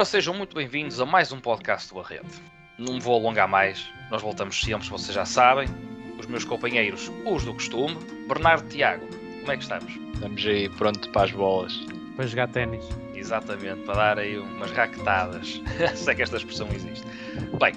Ora, sejam muito bem-vindos a mais um podcast do Barreto. Não me vou alongar mais, nós voltamos sempre, vocês já sabem. Os meus companheiros, os do costume. Bernardo Tiago, como é que estamos? Estamos aí pronto para as bolas. Para jogar ténis. Exatamente, para dar aí umas raquetadas. Se é que esta expressão existe. Bem,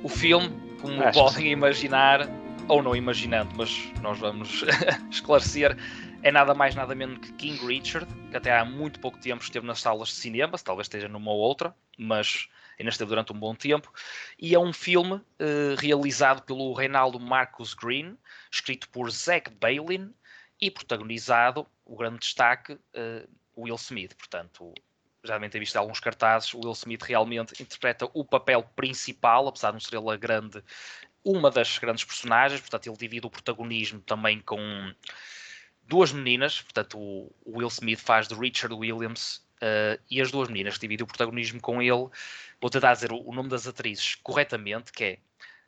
o filme, como Acho podem imaginar, ou não imaginando, mas nós vamos esclarecer, é nada mais nada menos que King Richard, que até há muito pouco tempo esteve nas salas de cinema, talvez esteja numa ou outra, mas ainda esteve durante um bom tempo. E é um filme eh, realizado pelo Reinaldo Marcus Green, escrito por Zack Bailin e protagonizado, o grande destaque, eh, Will Smith. Portanto, já devem ter visto alguns cartazes, Will Smith realmente interpreta o papel principal, apesar de não ser ele a grande, uma das grandes personagens, portanto ele divide o protagonismo também com duas meninas, portanto o Will Smith faz de Richard Williams eh, e as duas meninas que dividem o protagonismo com ele, vou tentar dizer o, nome das atrizes corretamente, que é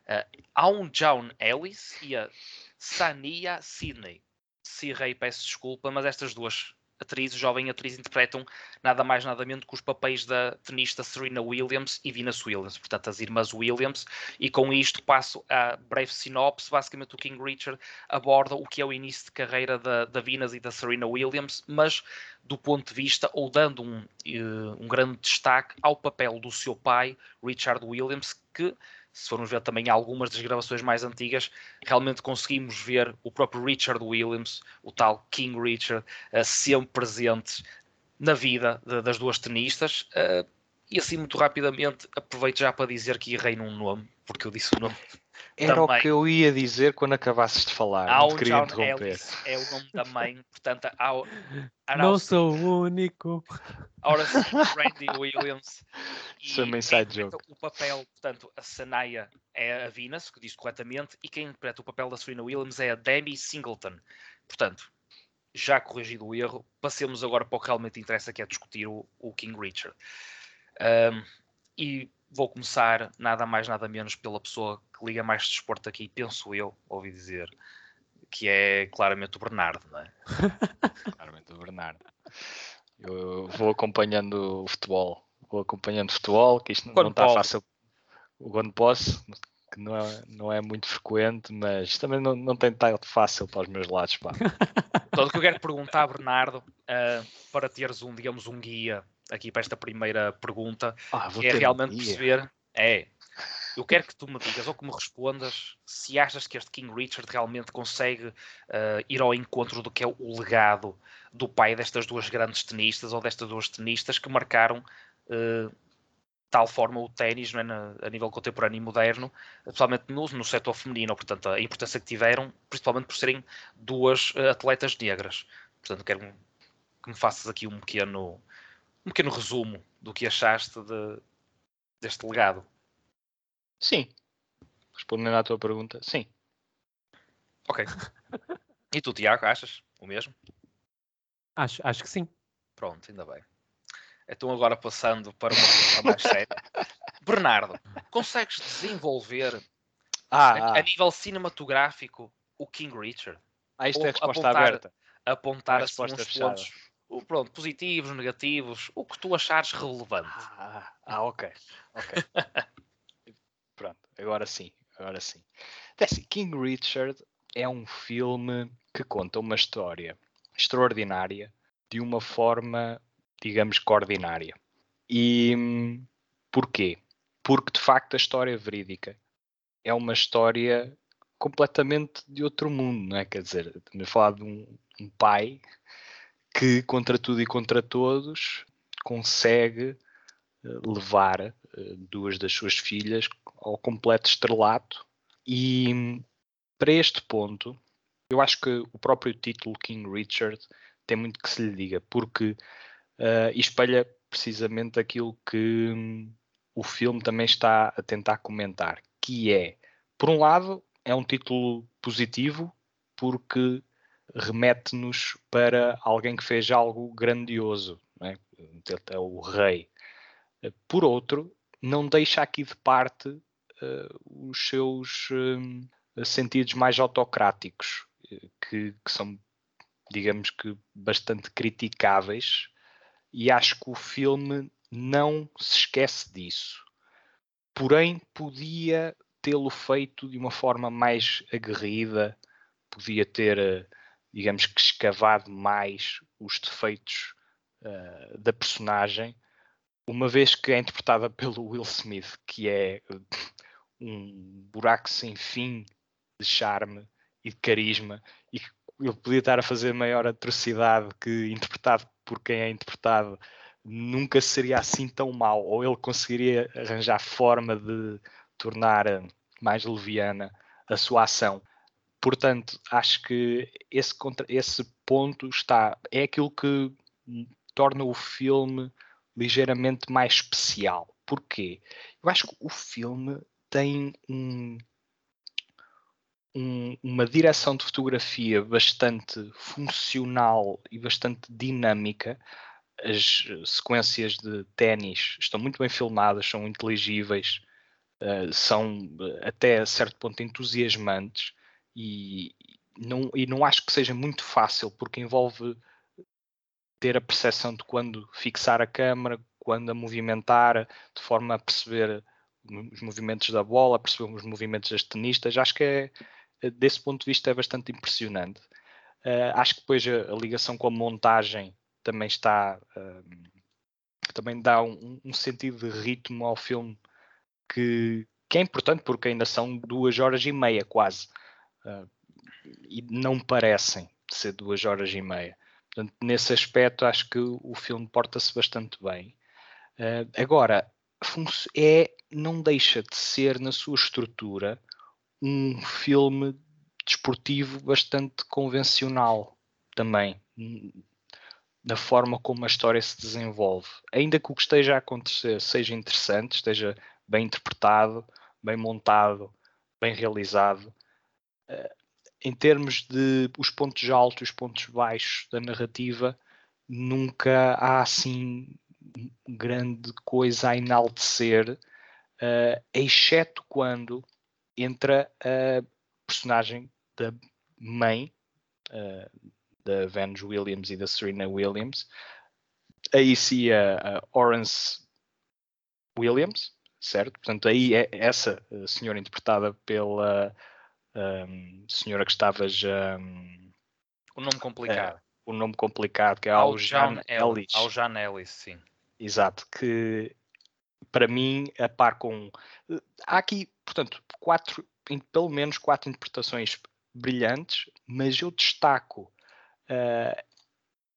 eh, Aun John Ellis e a Sania Sidney. Se errei, peço desculpa, mas estas duas atrizes, jovem atriz, interpretam nada mais nada menos que os papéis da tenista Serena Williams e Venus Williams, portanto as irmãs Williams, e com isto passo a breve sinopse, basicamente o King Richard aborda o que é o início de carreira da, da Venus e da Serena Williams, mas do ponto de vista, ou dando um, eh, um grande destaque ao papel do seu pai, Richard Williams, que se formos ver também algumas das gravações mais antigas, realmente conseguimos ver o próprio Richard Williams, o tal King Richard, eh, sempre presente na vida das duas tenistas. eh, e assim, muito rapidamente, aproveito já para dizer que errei num nome, porque eu disse o nome. Era Também. o que eu ia dizer quando acabasses de falar. Há não te um queria John interromper. Ellis, é o nome da mãe, portanto, há, Não sou o único. Ora sim, Randy Williams. Isso é uma inside joke. O papel, portanto, a Sanaya é a Venus, que diz corretamente, e quem interpreta o papel da Serena Williams é a Demi Singleton. Portanto, já corrigido o erro, passemos agora para o que realmente interessa, que é discutir o, o King Richard. Ahm, e vou começar nada mais, nada menos pela pessoa que liga mais de desporto aqui, penso eu, ouvi dizer, que é claramente o Bernardo, não é? Claramente, o Bernardo. Eu vou acompanhando o futebol. Vou acompanhando o futebol, que isto não- Quando não está fácil. O quando posso, que não é, não é muito frequente, mas também não, não tem estado fácil para os meus lados. Pá. Então, o que eu quero perguntar, Bernardo, ah, para teres um, digamos, um guia aqui para esta primeira pergunta, Ah, é um realmente dia. perceber, é, eu quero que tu me digas ou que me respondas se achas que este King Richard realmente consegue ah, ir ao encontro do que é o legado do pai destas duas grandes tenistas ou destas duas tenistas que marcaram de tal forma o ténis é, a nível contemporâneo e moderno, principalmente no, no setor feminino, portanto a importância que tiveram, principalmente por serem duas ah, atletas negras. Portanto, quero que me faças aqui um pequeno, um pequeno resumo do que achaste de- deste legado. Sim. Respondendo à tua pergunta, sim. Ok. E tu, Tiago, achas o mesmo? Acho, acho que sim. Pronto, ainda bem. Então agora passando para uma pergunta mais séria. Bernardo, consegues desenvolver Ah, a, ah, a nível cinematográfico o King Richard? ah, isto ou é resposta apontar- aberta. Apontar Uma assim resposta uns fechada. pontos o- pronto, positivos, negativos, o que tu achares relevante. Ah, ah, ok. ok. Agora sim, agora sim. É assim, King Richard é um filme que conta uma história extraordinária de uma forma, digamos, que ordinária. E hum, porquê? Porque de facto a história verídica é uma história completamente de outro mundo, não é? Quer dizer, estamos a falar de um, um pai que, contra tudo e contra todos, consegue eh, levar duas das suas filhas ao completo estrelato. E para este ponto, eu acho que o próprio título King Richard tem muito que se lhe diga, porque eh, espelha precisamente aquilo que hum, o filme também está a tentar comentar, que é, por um lado, é um título positivo, porque remete-nos para alguém que fez algo grandioso, é? o rei. Eh, Por outro, não deixa aqui de parte eh, os seus eh, sentidos mais autocráticos, eh, que, que são, digamos que, bastante criticáveis, e acho que o filme não se esquece disso. Porém, podia tê-lo feito de uma forma mais aguerrida, podia ter, digamos que, escavado mais os defeitos uh, da personagem, uma vez que é interpretada pelo Will Smith, que é um buraco sem fim de charme e de carisma, e ele podia estar a fazer maior atrocidade que interpretado por quem é interpretado nunca seria assim tão mau, ou ele conseguiria arranjar forma de tornar eh, mais leviana a sua ação. Portanto, acho que esse, esse ponto está é aquilo que torna o filme ligeiramente mais especial. Porquê? Eu acho que o filme tem um, um, uma direção de fotografia bastante funcional e bastante dinâmica. As sequências de ténis estão muito bem filmadas, são inteligíveis, uh, são eh, até a certo ponto entusiasmantes e não, e não acho que seja muito fácil porque envolve ter a percepção de quando fixar a câmera, quando a movimentar, de forma a perceber os movimentos da bola, perceber os movimentos das tenistas. Acho que é, desse ponto de vista é bastante impressionante. Uh, acho que depois a, a, ligação com a montagem também está uh, também dá um, um, sentido de ritmo ao filme que, que, é importante porque ainda são duas horas e meia quase uh, e não parecem ser duas horas e meia. Portanto, nesse aspecto acho que o filme porta-se bastante bem. agora, é, não deixa de ser na sua estrutura um filme desportivo bastante convencional também, na forma como a história se desenvolve. Ainda que o que esteja a acontecer seja interessante, esteja bem interpretado, bem montado, bem realizado, eh, em termos de os pontos altos e os pontos baixos da narrativa, nunca há assim grande coisa a enaltecer, uh, exceto quando entra a personagem da mãe uh, da Vange Williams e da Serena Williams. Aí sim a, a Orange Williams, certo? Portanto, aí é essa senhora interpretada pela um, senhora que estava já. Um, o nome complicado. o nome complicado, que é Aljan Ellis. Aljan Ellis, sim. Exato, que para mim, a par com. Há aqui, portanto, quatro, pelo menos quatro interpretações brilhantes, mas eu destaco uh,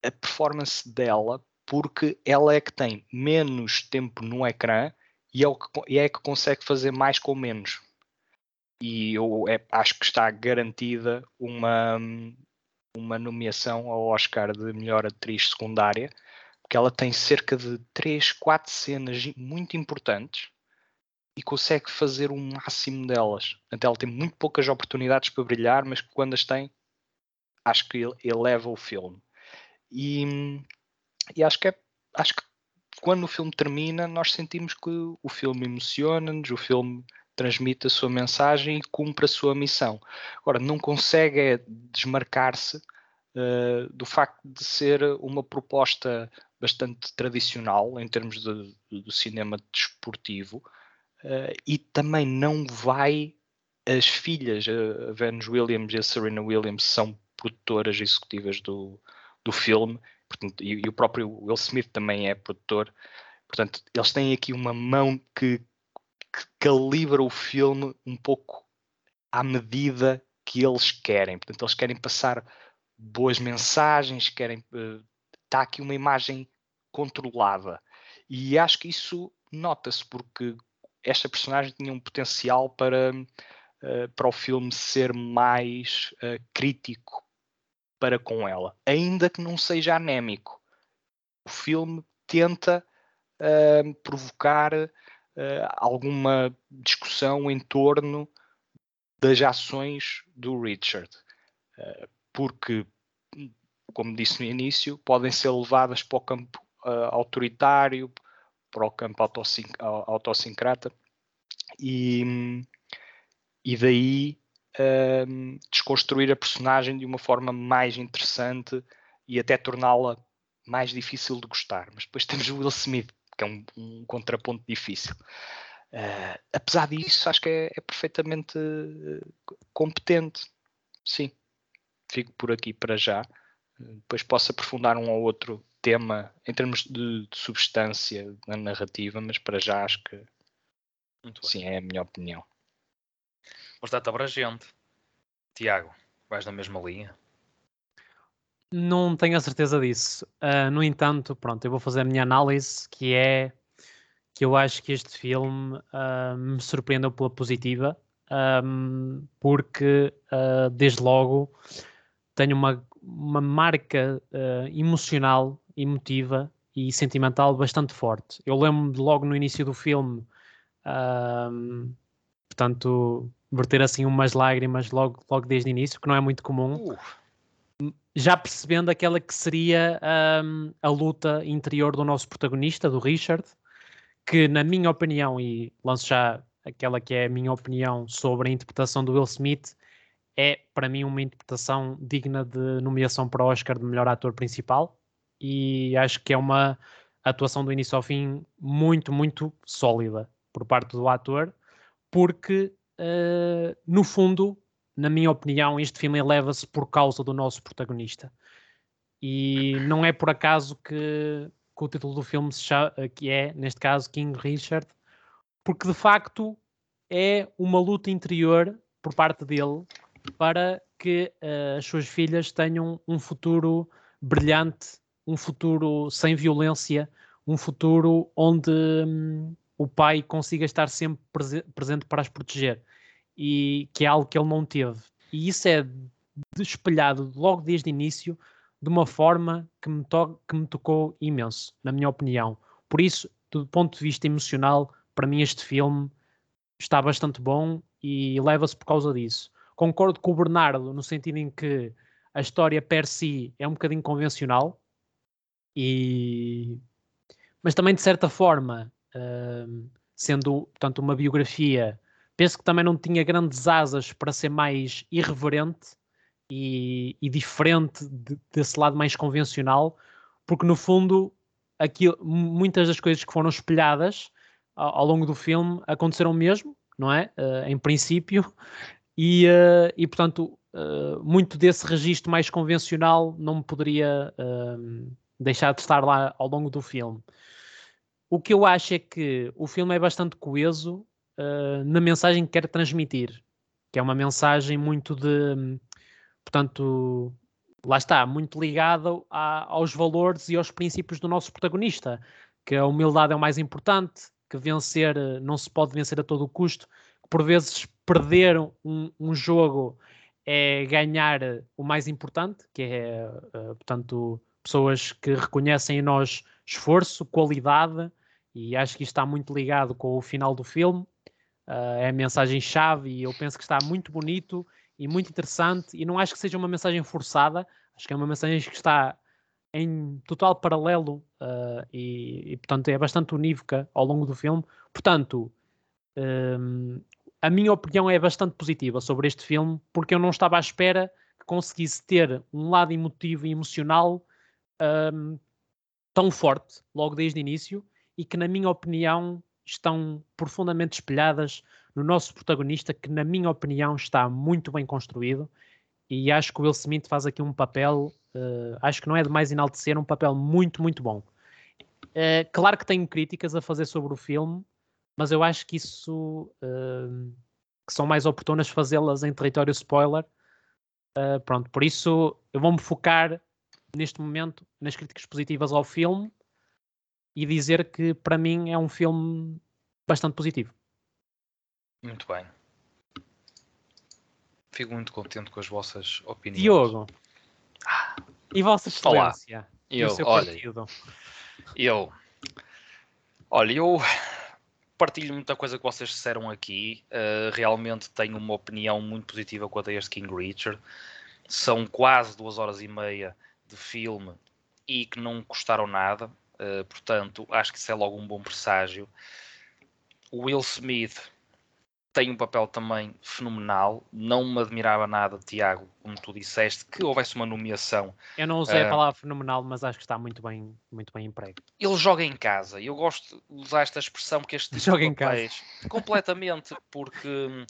a performance dela porque ela é que tem menos tempo no ecrã e é, o que, e é que consegue fazer mais com menos. E eu é, acho que está garantida uma, uma nomeação ao Oscar de melhor atriz secundária porque ela tem cerca de 3, 4 cenas muito importantes e consegue fazer o máximo delas. Então ela tem muito poucas oportunidades para brilhar, mas quando as tem, acho que eleva o filme. E, e acho que é, acho que quando o filme termina, nós sentimos que o filme emociona-nos, o filme transmite a sua mensagem e cumpre a sua missão. Agora, não consegue é desmarcar-se uh, do facto de ser uma proposta bastante tradicional em termos de, do cinema desportivo uh, e também não vai as filhas, a Vange Williams e a Serena Williams são produtoras executivas do, do filme portanto, e, e, o próprio Will Smith também é produtor portanto eles têm aqui uma mão que, que calibra o filme um pouco à medida que eles querem portanto eles querem passar boas mensagens querem está aqui uma imagem controlada. E acho que isso nota-se porque esta personagem tinha um potencial para, uh, para o filme ser mais uh, crítico para com ela, ainda que não seja anémico. O filme tenta uh, alguma discussão em torno das ações do Richard, porque como disse no início, podem ser levadas para o campo uh, autoritário, para o campo autossincrata, e, e daí uh, desconstruir a personagem de uma forma mais interessante e até torná-la mais difícil de gostar. Mas depois temos o Will Smith, que é um, um contraponto difícil. Uh, apesar disso, acho que é, é perfeitamente uh, competente. Sim, fico por aqui para já. Depois posso aprofundar um ou outro tema em termos de, de substância na narrativa, mas para já acho que sim, é a minha opinião. Bastante abrangente. Tiago, vais na mesma linha? Não tenho a certeza disso. Uh, no entanto, pronto, eu vou fazer a minha análise, que é que eu acho que este filme uh, me surpreendeu pela positiva, um, porque uh, desde logo tenho uma, uma marca emocional, emotiva e sentimental bastante forte. Eu lembro de logo no início do filme, portanto, verter assim umas lágrimas logo, logo desde o início, que não é muito comum. Já percebendo aquela que seria um, a luta interior do nosso protagonista, do Richard, que na minha opinião, e lanço já aquela que é a minha opinião sobre a interpretação do Will Smith, é para mim uma interpretação digna de nomeação para Oscar de melhor ator principal. E acho que é uma atuação do início ao fim muito, muito sólida por parte do ator, porque uh, no fundo, na minha opinião, este filme eleva-se por causa do nosso protagonista. E não é por acaso que, que o título do filme chama, que é, neste caso, King Richard, porque de facto é uma luta interior por parte dele para que uh, as suas filhas tenham um futuro brilhante, um futuro sem violência, um futuro onde hum, o pai consiga estar sempre prese presente para as proteger e que é algo que ele não teve. E isso é espelhado logo desde o início de uma forma que me, que me tocou imenso, na minha opinião. Por isso, do ponto de vista emocional, para mim este filme está bastante bom e leva-se por causa disso. Concordo com o Bernardo no sentido em que a história per si é um bocadinho convencional e mas também de certa forma uh, sendo portanto uma biografia Penso que também não tinha grandes asas para ser mais irreverente e, e diferente de, desse lado mais convencional, porque no fundo aquilo, muitas das coisas que foram espelhadas ao, ao longo do filme aconteceram mesmo, não é? Uh, em princípio, e, uh, e portanto, uh, muito desse registro mais convencional não me poderia deixar de estar lá ao longo do filme. O que eu acho é que o filme é bastante coeso uh, na mensagem que quer transmitir, que é uma mensagem muito de, portanto, lá está, muito ligada aos valores e aos princípios do nosso protagonista, que a humildade é o mais importante, que vencer não se pode vencer a todo o custo, que por vezes perder um, um jogo é ganhar o mais importante, que é, uh, portanto, pessoas que reconhecem em nós esforço, qualidade, e acho que isto está muito ligado com o final do filme. Uh, é a mensagem-chave e eu penso que está muito bonito e muito interessante e não acho que seja uma mensagem forçada, acho que é uma mensagem que está em total paralelo uh, e, e, portanto é bastante unívoca ao longo do filme. Portanto, um, a minha opinião é bastante positiva sobre este filme porque eu não estava à espera que conseguisse ter um lado emotivo e emocional um, tão forte logo desde o início e que na minha opinião estão profundamente espelhadas no nosso protagonista, que, na minha opinião, está muito bem construído. E acho que o Will Smith faz aqui um papel, uh, acho que não é demais enaltecer, um papel muito, muito bom. Uh, claro que tenho críticas a fazer sobre o filme, mas eu acho que isso uh, que são mais oportunas fazê-las em território spoiler. pronto, por isso eu vou-me focar neste momento nas críticas positivas ao filme e dizer que para mim é um filme bastante positivo. Muito bem. Fico muito contente com as vossas opiniões. Diogo. Ah, e Vossa Excelência? Eu, olha, partido? eu, olha, eu partilho muita coisa que vocês disseram aqui. Uh, realmente tenho uma opinião muito positiva quanto a este King Richard. São quase duas horas e meia de filme e que não custaram nada. Uh, portanto, acho que isso é logo um bom presságio. O Will Smith tem um papel também fenomenal. Não me admirava nada, Tiago, como tu disseste, que houvesse uma nomeação. Eu não usei uh, a palavra fenomenal, mas acho que está muito bem, muito bem emprego. Ele joga em casa. Eu gosto de usar esta expressão que este tipo joga em casa. completamente, porque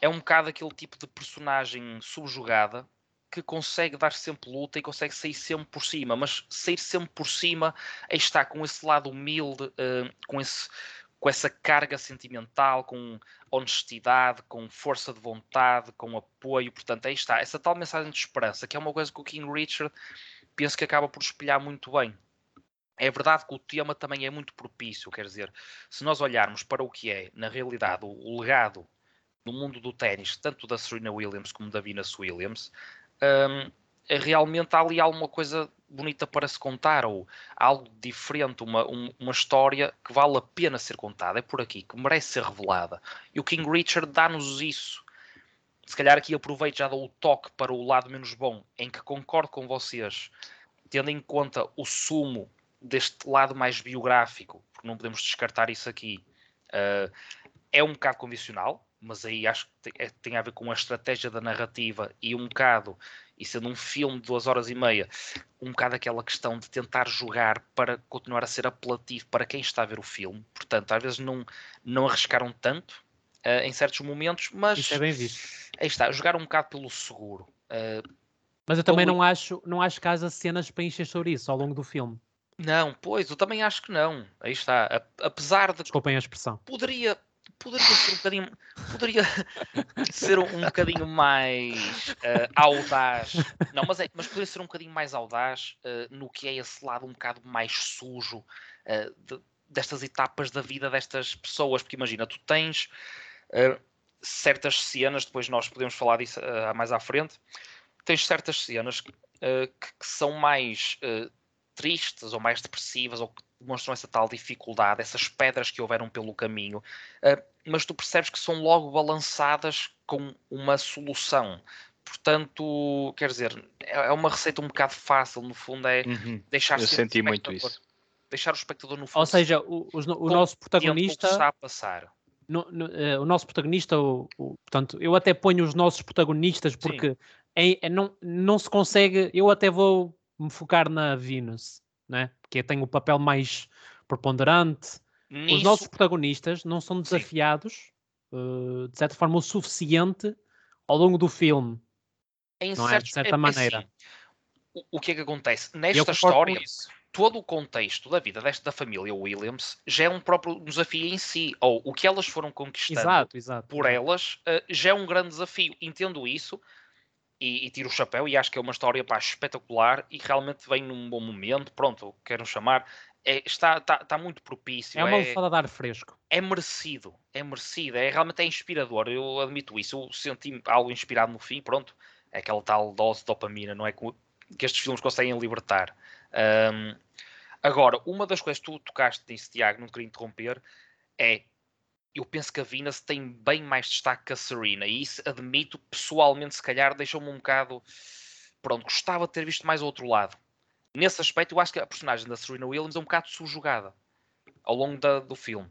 é um bocado aquele tipo de personagem subjugada que consegue dar sempre luta e consegue sair sempre por cima, mas sair sempre por cima aí está com esse lado humilde, uh, com esse com essa carga sentimental, com honestidade, com força de vontade, com apoio. Portanto, aí está, essa tal mensagem de esperança, que é uma coisa que o King Richard penso que acaba por espelhar muito bem. É verdade que o tema também é muito propício, quer dizer, se nós olharmos para o que é, na realidade, o, o legado no mundo do ténis, tanto da Serena Williams como da Venus Williams, um, realmente há ali alguma coisa bonita para se contar ou algo diferente, uma, um, uma história que vale a pena ser contada. É por aqui, que merece ser revelada. E o King Richard dá-nos isso. Se calhar aqui aproveito já dou o toque para o lado menos bom, em que concordo com vocês, tendo em conta o sumo deste lado mais biográfico, porque não podemos descartar isso aqui. Uh, é um bocado condicional, mas aí acho que tem, é, tem, a ver com a estratégia da narrativa e um bocado e sendo um filme de duas horas e meia, um bocado aquela questão de tentar jogar para continuar a ser apelativo para quem está a ver o filme. Portanto, às vezes não, não arriscaram tanto uh, em certos momentos, mas Isso é bem visto. aí está, jogar um bocado pelo seguro. Uh, mas eu também não acho, não acho que haja cenas para encher sobre isso ao longo do filme. Não, pois, eu também acho que não. Aí está. Apesar de. Desculpem a expressão. Poderia, poderia ser um bocadinho, poderia ser um, bocadinho mais uh, audaz. Não, mas, é, mas poderia ser um bocadinho mais audaz uh, no que é esse lado um bocado mais sujo uh, de, destas etapas da vida destas pessoas. Porque imagina, tu tens certas cenas, depois nós podemos falar disso mais à frente, tens certas cenas que, que, são mais tristes ou mais depressivas ou que demonstram essa tal dificuldade, essas pedras que houveram pelo caminho, uh, mas tu percebes que são logo balançadas com uma solução. Portanto, quer dizer, é, é uma receita um bocado fácil, no fundo, é uhum. deixar Eu senti muito isso. Deixar o espectador no fundo. Ou seja, o, o, o nosso protagonista. está a passar. No, no, uh, o nosso protagonista, o, o, portanto, eu até ponho os nossos protagonistas porque é, é, não, não se consegue. Eu até vou me focar na Venus, né? que tem o papel mais preponderante. Nisso... Os nossos protagonistas não são desafiados, uh, de certa forma, o suficiente ao longo do filme. Em não é? De certa é, maneira. Assim, o, o, que é que acontece? Nesta história, todo o contexto da vida desta da família Williams já é um próprio desafio em si. Ou o que elas foram conquistando exato, exato. por elas uh, já é um grande desafio. Entendo isso e, e, tiro o chapéu e acho que é uma história pá, espetacular e realmente vem num bom momento. Pronto, quero chamar. É, está, está, está muito propício. É uma almofada de ar fresco. É merecido, é merecido, é realmente é inspirador. Eu admito isso. Eu senti algo inspirado no fim. Pronto, é aquela tal dose de dopamina, não é? Que estes filmes conseguem libertar. Um, agora, uma das coisas que tu tocaste nisso, Tiago, não queria interromper, é eu penso que a Venus tem bem mais destaque que a Serena, e isso admito pessoalmente, se calhar, deixou-me um bocado. Pronto, gostava de ter visto mais outro lado. Nesse aspecto, eu acho que a personagem da Serena Williams é um bocado subjugada ao longo da, do filme.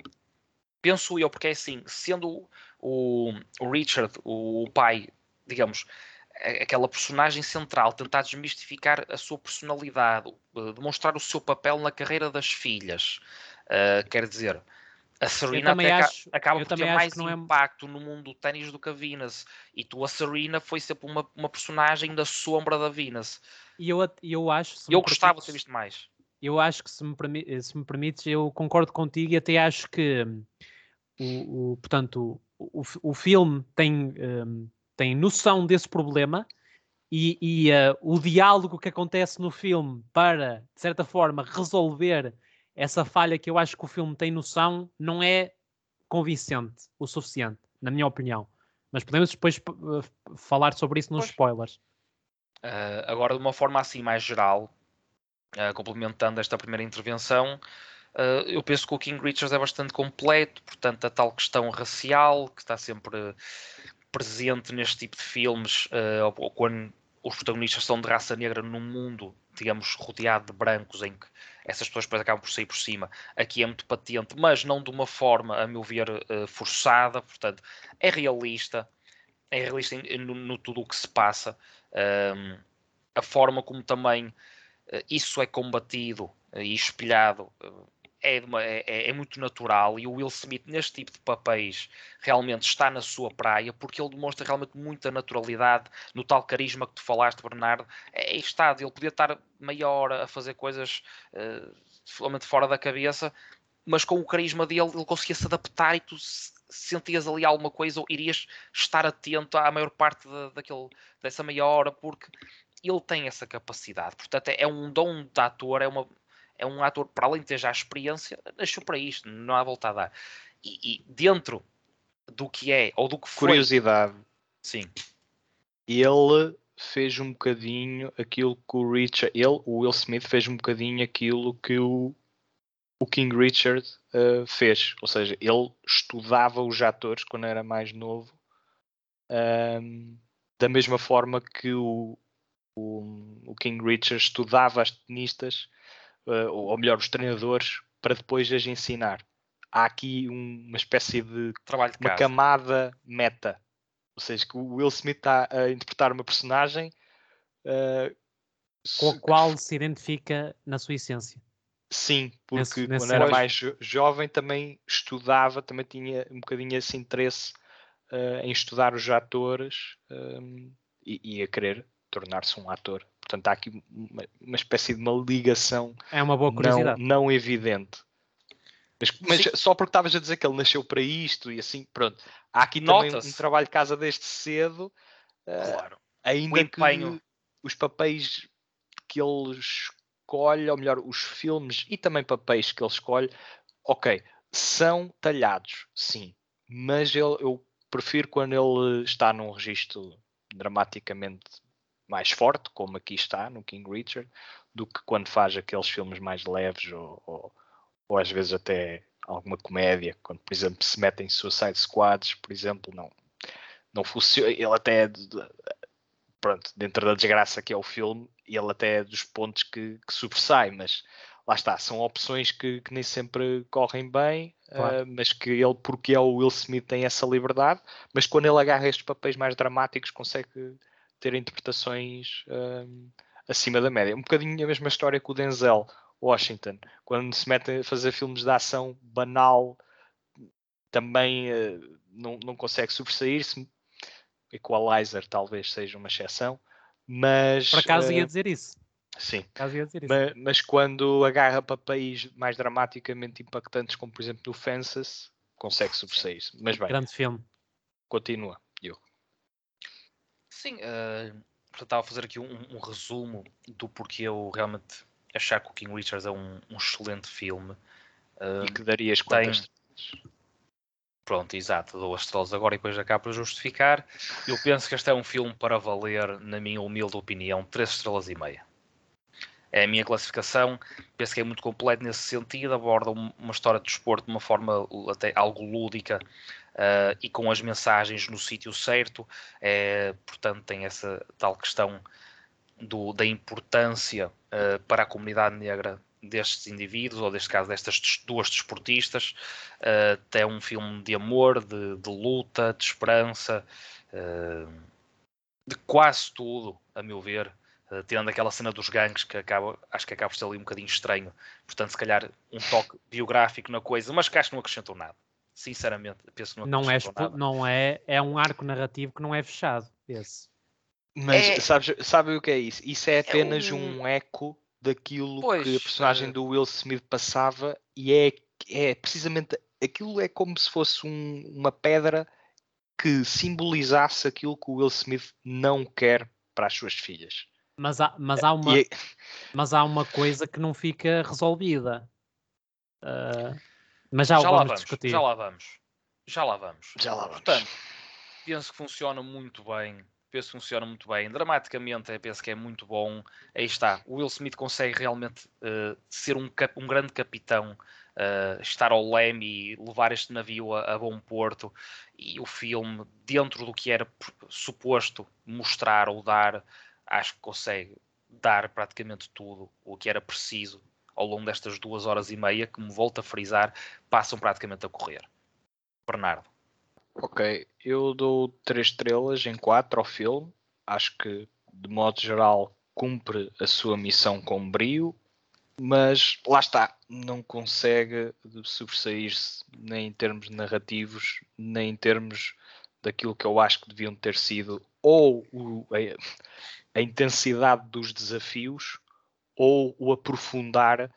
Penso eu, porque é assim, sendo o, o Richard, o, pai, digamos, aquela personagem central, tentar desmistificar a sua personalidade, eh, demonstrar o seu papel na carreira das filhas. Uh, quer dizer, a Serena até acho, acaba por ter mais é impacto é... no mundo do ténis do que a Venus. E tu, a Serena, foi sempre uma, uma personagem da sombra da Venus. E eu, eu acho. eu gostava permites, de ter visto mais. Eu acho que, se me, se me permites, eu concordo contigo e até acho que o, o portanto, o, o filme tem, um, tem noção desse problema e, e uh, o diálogo que acontece no filme para, de certa forma, resolver essa falha que eu acho que o filme tem noção não é convincente o suficiente, na minha opinião. Mas podemos depois uh, falar sobre isso nos pois. spoilers. Uh, agora, de uma forma assim mais geral, uh, complementando esta primeira intervenção, eu penso que o King Richards é bastante completo, portanto, a tal questão racial que está sempre presente neste tipo de filmes, ou quando os protagonistas são de raça negra num mundo, digamos, rodeado de brancos, em que essas pessoas depois acabam por sair por cima. Aqui é muito patente, mas não de uma forma, a meu ver, uh, forçada. Portanto, é realista, é realista no, no tudo o que se passa. Um, a forma como também uh, isso é combatido uh, e espelhado é, é, é, é, muito natural e o Will Smith neste tipo de papéis realmente está na sua praia porque ele demonstra realmente muita naturalidade no tal carisma que tu falaste, Bernardo. É, é está, ele podia estar meia hora a fazer coisas uh, fora da cabeça, mas com o carisma dele ele conseguia se adaptar e tu sentias ali alguma coisa ou irias estar atento à maior parte de, daquele, dessa meia hora porque ele tem essa capacidade. Portanto, é, é um dom de ator, é uma é um ator, para além de ter já a experiência, nasceu para isto, não há volta a dar. E, e, dentro do que é, ou do que foi. Curiosidade. Sim. Ele fez um bocadinho aquilo que o Richard. Ele, o Will Smith, fez um bocadinho aquilo que o, o King Richard uh, fez. Ou seja, ele estudava os atores quando era mais novo. Um, da mesma forma que o, o, o King Richard estudava as tenistas ou melhor, os treinadores, para depois as ensinar. Há aqui um, uma espécie de trabalho de uma casa. camada meta. Ou seja, que o Will Smith está a interpretar uma personagem uh, com a qual se identifica na sua essência. Sim, porque nesse, nesse quando era mais jo jovem também estudava, também tinha um bocadinho esse interesse uh, em estudar os atores um, e, e, a querer tornar-se um ator Portanto, há aqui uma, uma espécie de uma ligação é uma boa curiosidade. Não, não evidente. Mas, mas só porque estavas a dizer que ele nasceu para isto e assim, pronto. Há aqui também um, trabalho de casa desde cedo. Eh, claro. Uh, ainda que os papéis que ele escolhe, ou melhor, os filmes e também papéis que ele escolhe, ok, são talhados, sim. Mas ele, eu prefiro quando ele está num registro dramaticamente mais forte, como aqui está no King Richard, do que quando faz aqueles filmes mais leves ou, ou, ou às vezes até alguma comédia, quando por exemplo se metem Suicide Squads, por exemplo, não, não funciona, ele até é pronto, dentro da desgraça que é o filme, ele até é dos pontos que, que sobressai, mas lá está, são opções que, que nem sempre correm bem, claro. uh, mas que ele, porque é o Will Smith, tem essa liberdade, mas quando ele agarra estes papéis mais dramáticos, consegue ter interpretações um, acima da média. Um bocadinho a mesma história que o Denzel Washington, quando se mete a fazer filmes de ação banal, também uh, não, não consegue sobressair-se. Equalizer talvez seja uma exceção, mas. Por acaso uh, ia dizer isso. Sim. Dizer isso. Mas, mas, quando agarra papéis mais dramaticamente impactantes, como por exemplo no Fences, consegue sobressair-se. Mas bem. Grande filme. Continua. Sim, uh, estava a fazer aqui um, um, resumo do porquê eu realmente achar que o King Richard é um, um excelente filme. Uh, e que darias quantas tem... Pronto, exato, duas estrelas agora e depois acabo por justificar. Eu penso que este é um filme para valer, na minha humilde opinião, três estrelas e meia. É a minha classificação, penso que é muito completo nesse sentido, aborda uma história de desporto de uma forma até algo lúdica, uh, e com as mensagens no sítio certo. É, portanto, tem essa tal questão do, da importância uh, para a comunidade negra destes indivíduos, ou neste caso destas duas desportistas. Uh, é um filme de amor, de, de luta, de esperança, uh, de quase tudo, a meu ver. Uh, tirando aquela cena dos gangues que acaba, acho que acaba por ser ali um bocadinho estranho, portanto, se calhar um toque biográfico na coisa, mas que acho que não acrescentou nada sinceramente, penso que não, não é, não é é um arco narrativo que não é fechado esse. Mas é... sabes, sabe o que é isso? Isso é, é apenas é um... um... eco daquilo pois, que a personagem uh... do Will Smith passava e é, é precisamente aquilo é como se fosse um, uma pedra que simbolizasse aquilo que o Will Smith não quer para as suas filhas. Mas há, mas há, uma, e... mas há uma coisa que não fica resolvida. Uh, mas já, já lá vamos discutir. Já lá vamos. Já lá vamos. Já lá vamos. Portanto, penso que funciona muito bem. Penso que funciona muito bem. Dramaticamente, penso que é muito bom. Aí está. O Will Smith consegue realmente uh, ser um, um, grande capitão, uh, estar ao leme e levar este navio a, a, bom porto. E o filme, dentro do que era suposto mostrar ou dar, acho que consegue dar praticamente tudo o que era preciso ao longo destas duas horas e meia, que me volto a frisar, passam praticamente a correr. Bernardo. Ok, eu dou três estrelas em quatro ao filme. Acho que, de modo geral, cumpre a sua missão com brio, mas lá está, não consegue sobressair-se nem em termos narrativos, nem em termos daquilo que eu acho que deviam ter sido ou o, a, a, intensidade dos desafios ou o aprofundar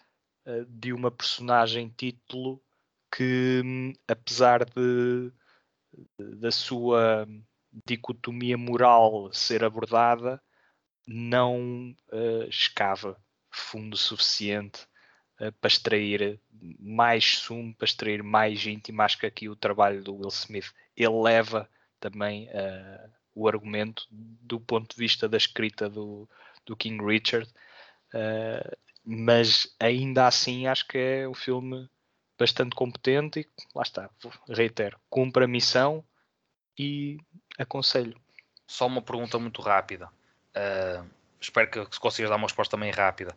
uh, de uma personagem título que, hum, apesar de, da sua dicotomia moral ser abordada, não uh, escava fundo suficiente uh, para extrair mais sumo, para extrair mais íntimo. Acho que aqui o trabalho do Will Smith ele leva também o argumento do ponto de vista da escrita do, do King Richard, uh, mas ainda assim acho que é um filme bastante competente e lá está, reitero, cumpre a missão e aconselho. Só uma pergunta muito rápida. Uh, espero que consigas dar uma resposta também rápida.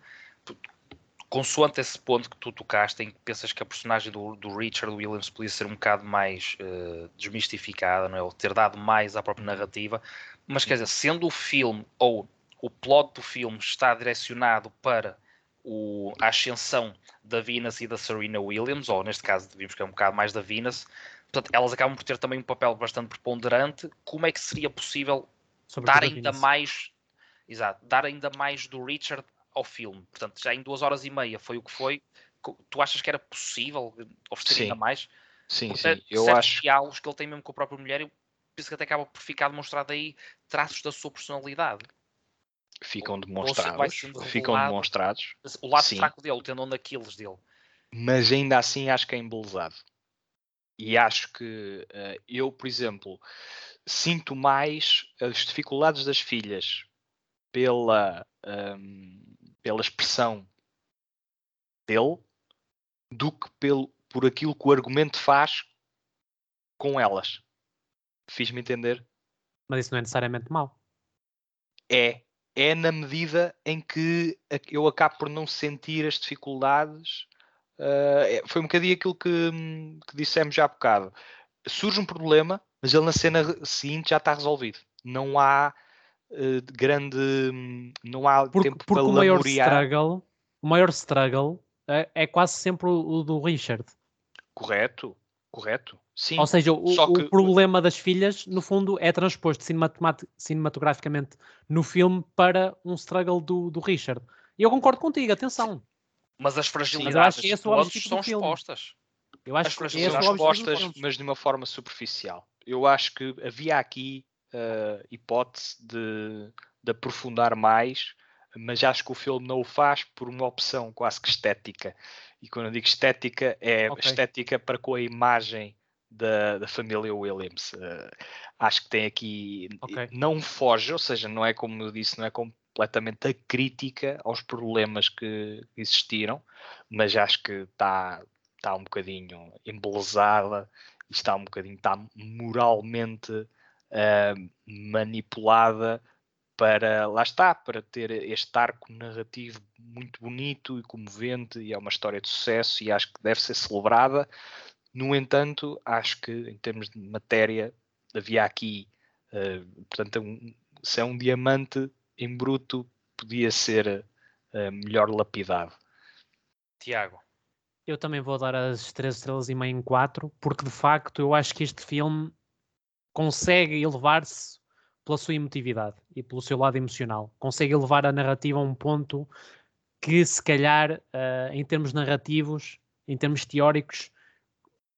Consoante esse ponto que tu tocaste, em que pensas que a personagem do, do Richard Williams podia ser um bocado mais uh, desmistificada, não é? ou ter dado mais à própria narrativa, mas quer dizer, sendo o filme ou o plot do filme está direcionado para o, a ascensão da Venus e da Serena Williams, ou neste caso vimos que é um bocado mais da Venus, portanto, elas acabam por ter também um papel bastante preponderante. Como é que seria possível dar ainda mais Exato, dar ainda mais do Richard ao filme. Portanto, já em duas horas e meia foi o que foi. Tu achas que era possível oferecer sim. ainda mais? Sim, Porque, sim. Eu acho. diálogos que ele tem mesmo com a própria mulher, eu penso que até acaba por ficar demonstrado aí traços da sua personalidade. Ficam demonstrados. Ficam demonstrados. O lado sim. fraco dele, o tendão daqueles dele. Mas ainda assim acho que é embelezado. E acho que uh, eu, por exemplo, sinto mais as dificuldades das filhas pela, um, pela expressão dele do que pelo, por aquilo que o argumento faz com elas. Fiz-me entender? Mas isso não é necessariamente mau. É. É na medida em que eu acabo por não sentir as dificuldades. Uh, foi um bocadinho aquilo que, que dissemos já há bocado. Surge um problema, mas ele na cena seguinte já está resolvido. Não há uh, grande. Não há porque, tempo porque para o maior struggle, o maior struggle é, é quase sempre o, o, do Richard. Correto, correto. Sim. Ou seja, o, que... o, problema das filhas, no fundo, é transposto cinematograficamente no filme para um struggle do, do Richard. E eu concordo contigo, atenção. Mas as fragilidades que são expostas. Eu acho as que são expostas, mas de uma forma superficial. Eu acho que havia aqui uh, hipótese de, de aprofundar mais, mas acho que o filme não o faz por uma opção quase que estética. E quando eu digo estética, é okay. estética para com a imagem da, da família Williams. Uh, acho que tem aqui. Okay. Não foge, ou seja, não é como eu disse, não é completamente a crítica aos problemas que existiram, mas acho que está tá um bocadinho embelezada, está um bocadinho, está moralmente uh, manipulada para, lá está, para ter este arco narrativo muito bonito e comovente e é uma história de sucesso e acho que deve ser celebrada. No entanto, acho que em termos de matéria havia aqui, uh, portanto, um, se é um diamante em bruto, podia ser uh, melhor lapidado. Tiago. Eu também vou dar as três estrelas e meia em quatro, porque de facto eu acho que este filme consegue elevar-se pela sua emotividade e pelo seu lado emocional. Consegue elevar a narrativa a um ponto que, se calhar, uh, em termos narrativos, em termos teóricos,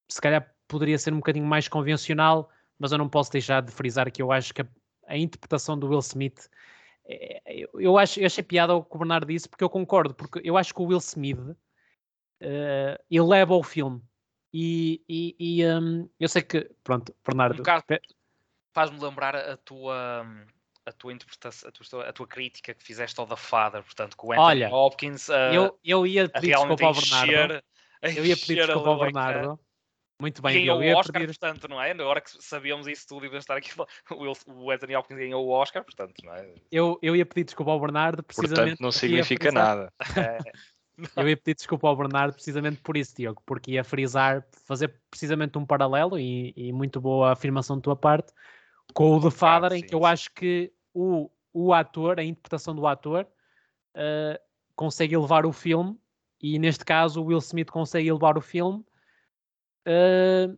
se calhar poderia ser um bocadinho mais convencional, mas eu não posso deixar de frisar que eu acho que a, a interpretação do Will Smith. Eu, eu, acho, eu achei piada o que o Bernardo disse, porque eu concordo, porque eu acho que o Will Smith uh, eleva o filme e, e, e um, eu sei que, pronto, Bernardo. Um faz-me lembrar a tua, a tua interpretação, a tua, a tua, crítica que fizeste ao The Father, portanto, com o Anthony Olha, Hopkins. Uh, eu, eu ia pedir desculpa ao Bernardo. eu ia pedir desculpa ao Bernardo. Muito bem, ganhou Diogo. o Oscar, pedir... portanto, não é? Agora que sabíamos isso tudo e de estar aqui, o Anthony Hopkins ganhou o Oscar, portanto, não é? Eu, eu ia pedir desculpa ao Bernardo, precisamente. Portanto, não significa nada. É, eu ia pedir desculpa ao Bernardo precisamente por isso, Diogo, porque ia frisar, fazer precisamente um paralelo e, e muito boa afirmação da tua parte com o The Father, ah, em que eu acho que o, o ator, a interpretação do ator, uh, consegue elevar o filme e neste caso o Will Smith consegue elevar o filme. Uh,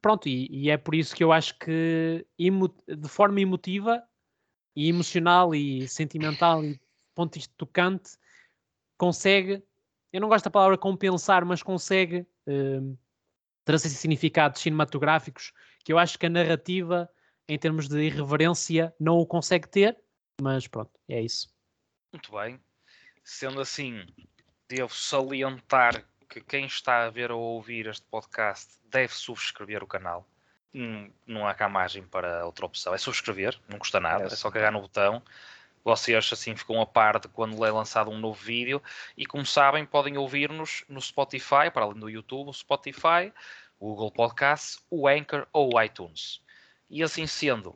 pronto, e, e, é por isso que eu acho que de forma emotiva e emocional e sentimental e ponto de vista tocante consegue, eu não gosto da palavra compensar, mas consegue uh, trazer significados cinematográficos que eu acho que a narrativa em termos de irreverência não o consegue ter, mas pronto, é isso. Muito bem. Sendo assim, devo salientar que quem está a ver ou ouvir este podcast deve subscrever o canal. Hum, não há cá margem para outra opção. É subscrever, não custa nada, é, é só carregar no botão. Vocês assim ficam a par de quando é lançado um novo vídeo. E como sabem, podem ouvir-nos no Spotify, para além do YouTube, o Spotify, o Google Podcasts, o Anchor ou o iTunes. E assim sendo,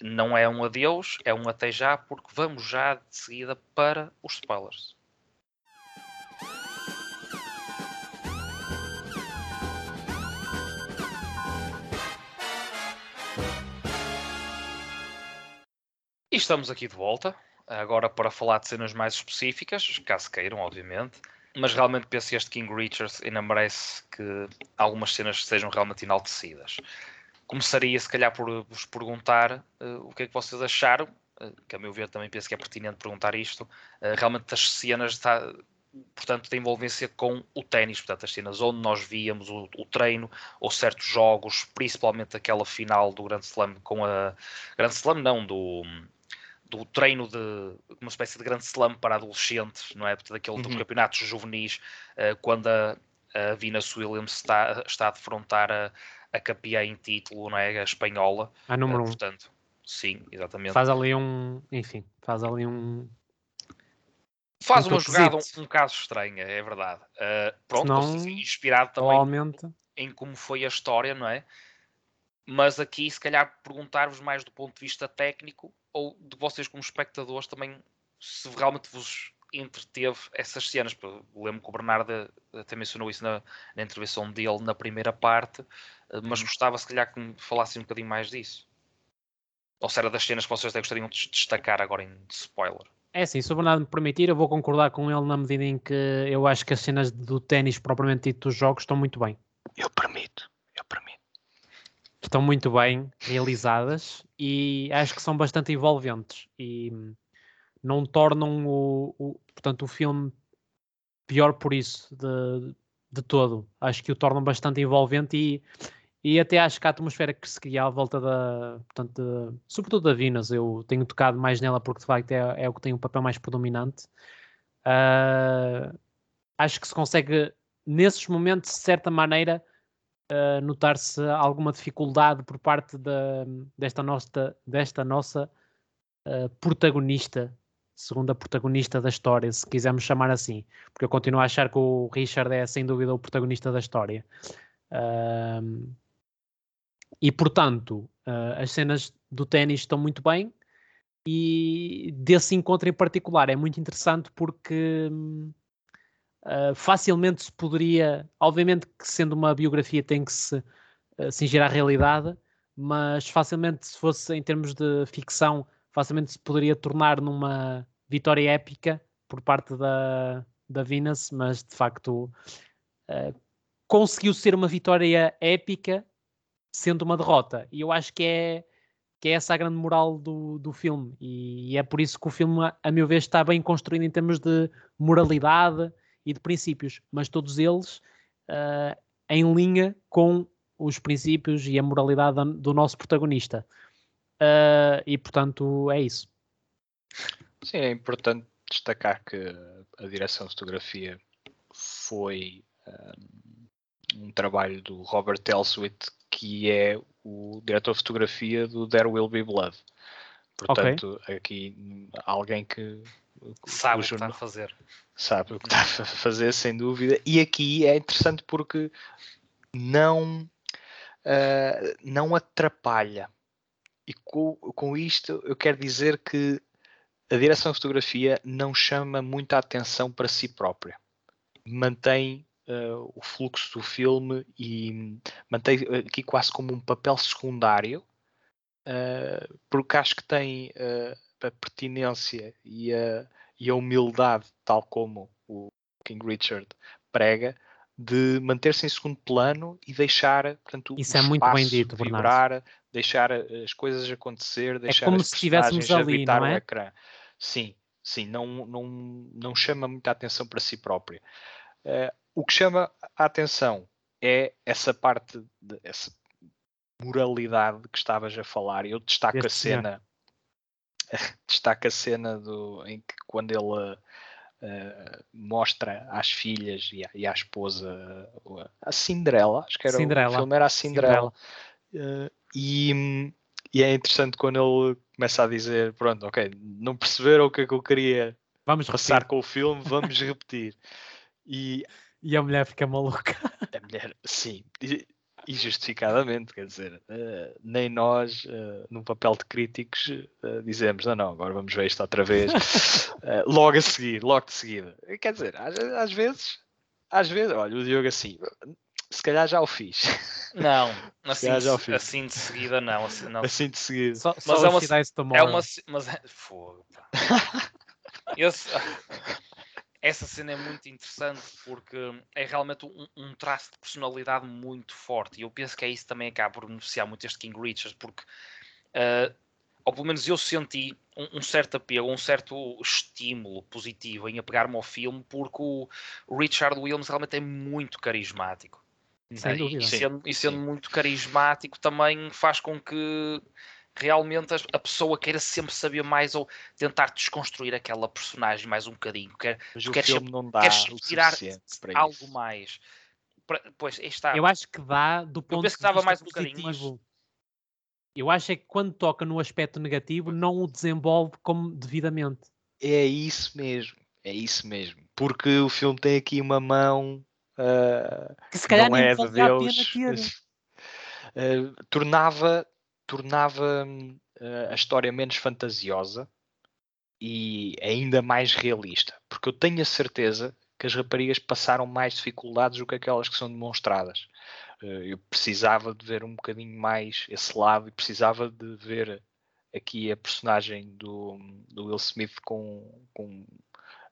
não é um adeus, é um até já, porque vamos já de seguida para os spoilers. E estamos aqui de volta, agora para falar de cenas mais específicas, caso queiram, obviamente. Mas realmente penso que este King Richards ainda merece que algumas cenas sejam realmente enaltecidas começaria se calhar por vos perguntar uh, o que é que vocês acharam, uh, que a meu ver também penso que é pertinente perguntar isto, uh, realmente das cenas está, portanto, da envolvência com o ténis, portanto, as cenas onde nós víamos o, o, treino ou certos jogos, principalmente aquela final do Grand Slam com a Grand Slam não, do do treino de uma espécie de grande slam para adolescentes, não é? Daquele uhum. dos campeonatos juvenis, quando a, a Venus Williams está, está a defrontar a, a campeã em título, não é? A espanhola. A número uh, um. Portanto, sim, exatamente. Faz ali um, enfim, faz ali um. Faz um uma jogada um, um, caso estranha, é verdade. Uh, pronto, Senão, inspirado também em como foi a história, não é? Mas aqui, se calhar, perguntar-vos mais do ponto de vista técnico ou de vocês, como espectadores, também se realmente vos entreteve essas cenas. Lembro que o Bernardo até mencionou isso na, na intervenção dele na primeira parte, eh, mas uhum. gostava se calhar que me falasse um bocadinho mais disso. Ou se era das cenas que vocês até gostariam de destacar agora em spoiler. É assim, se o Bernardo me permitir, eu vou concordar com ele na medida em que eu acho que as cenas do ténis propriamente dito dos jogos estão muito bem. Eu permito, eu permito. Estão muito bem realizadas e acho que são bastante envolventes e não tornam o, o, portanto, o filme pior por isso de, de todo. Acho que o tornam bastante envolvente e, e até acho que a atmosfera que se cria à volta da, portanto, de, sobretudo da Venus, eu tenho tocado mais nela porque de facto é, é o que tem um papel mais predominante. Uh, acho que se consegue, nesses momentos, de certa maneira, uh, notar-se alguma dificuldade por parte da, desta nossa, desta nossa uh, protagonista segunda protagonista da história, se quisermos chamar assim, porque eu continuo a achar que o Richard é sem dúvida o protagonista da história. E portanto, uh, as cenas do ténis estão muito bem, e desse encontro em particular é muito interessante porque uh, facilmente se poderia, obviamente que sendo uma biografia tem que se uh, à realidade, mas facilmente se fosse em termos de ficção facilmente se poderia tornar numa vitória épica por parte da, da Venus, mas de facto uh, conseguiu ser uma vitória épica sendo uma derrota. E eu acho que é, que é essa a grande moral do, do filme. E, e é por isso que o filme, a, meu ver, está bem construído em termos de moralidade e de princípios, mas todos eles uh, em linha com os princípios e a moralidade do nosso protagonista. Uh, e portanto é isso. Sim, é importante destacar que a direção de fotografia foi um, um trabalho do Robert Elswit, que é o diretor de fotografia do There Will Be Blood. Portanto, okay. aqui alguém que sabe o que está a fazer. Sabe o que está a fazer, sem dúvida. E aqui é interessante porque não uh, não atrapalha. E com, com isto eu quero dizer que a direção de fotografia não chama muita atenção para si própria. Mantém uh, o fluxo do filme e mantém aqui quase como um papel secundário, uh, porque acho que tem uh, a pertinência e a, e a humildade, tal como o King Richard prega, de manter-se em segundo plano e deixar portanto, Isso é muito bem dito, vibrar, Bernardo. Deixar as coisas acontecer, é deixar é como as se estivéssemos ali, não é? o ecrã. Sim, sim, não, não, não chama muita atenção para si própria. Uh, o que chama a atenção é essa parte, de, essa moralidade que estavas a falar. Eu destaco a cena, destaco a cena do, em que quando ele uh, mostra às filhas e à, e à, esposa a Cinderela, acho que era Cinderela. o filme era a Cinderela. Cinderela. Uh, e, e é interessante quando ele começa a dizer: Pronto, ok, não perceberam o que é que eu queria vamos passar repetir. com o filme, vamos repetir. E e a mulher fica maluca. A mulher, sim, e, e justificadamente, quer dizer, uh, nem nós, uh, no papel de críticos, uh, dizemos, não, não, agora vamos ver isto outra vez, logo a seguir, logo de seguida. Quer dizer, às, às, vezes, às vezes, olha, o Diogo assim, se calhar já o fiz. Não, assim, de, assim de seguida não. Assim, não. assim de seguida. Só, só mas é uma, é uma, mas é, fogo, Esse, essa cena é muito interessante porque é realmente um, um, traço de personalidade muito forte e eu penso que é isso também acaba por beneficiar muito este King Richard porque uh, ou pelo menos eu senti um, um, certo apelo, um certo estímulo positivo em apegar-me ao filme porque o Richard Williams realmente é muito carismático Sem dúvida. E, sendo, e sendo muito carismático também faz com que realmente a pessoa queira sempre saber mais ou tentar desconstruir aquela personagem mais um bocadinho. Quer, Mas o quer filme não dá tirar algo isso. mais. Pois, está. Eu acho que dá do ponto de vista mais um positivo. Mas... Eu acho é que quando toca no aspecto negativo não o desenvolve como devidamente. É isso mesmo, é isso mesmo. Porque o filme tem aqui uma mão uh, que se calhar não é de Deus. Uh, tornava tornava uh, a história menos fantasiosa e ainda mais realista, porque eu tenho a certeza que as raparigas passaram mais dificuldades do que aquelas que são demonstradas. Eu precisava de ver um bocadinho mais esse lado e precisava de ver aqui a personagem do, do Will Smith com, com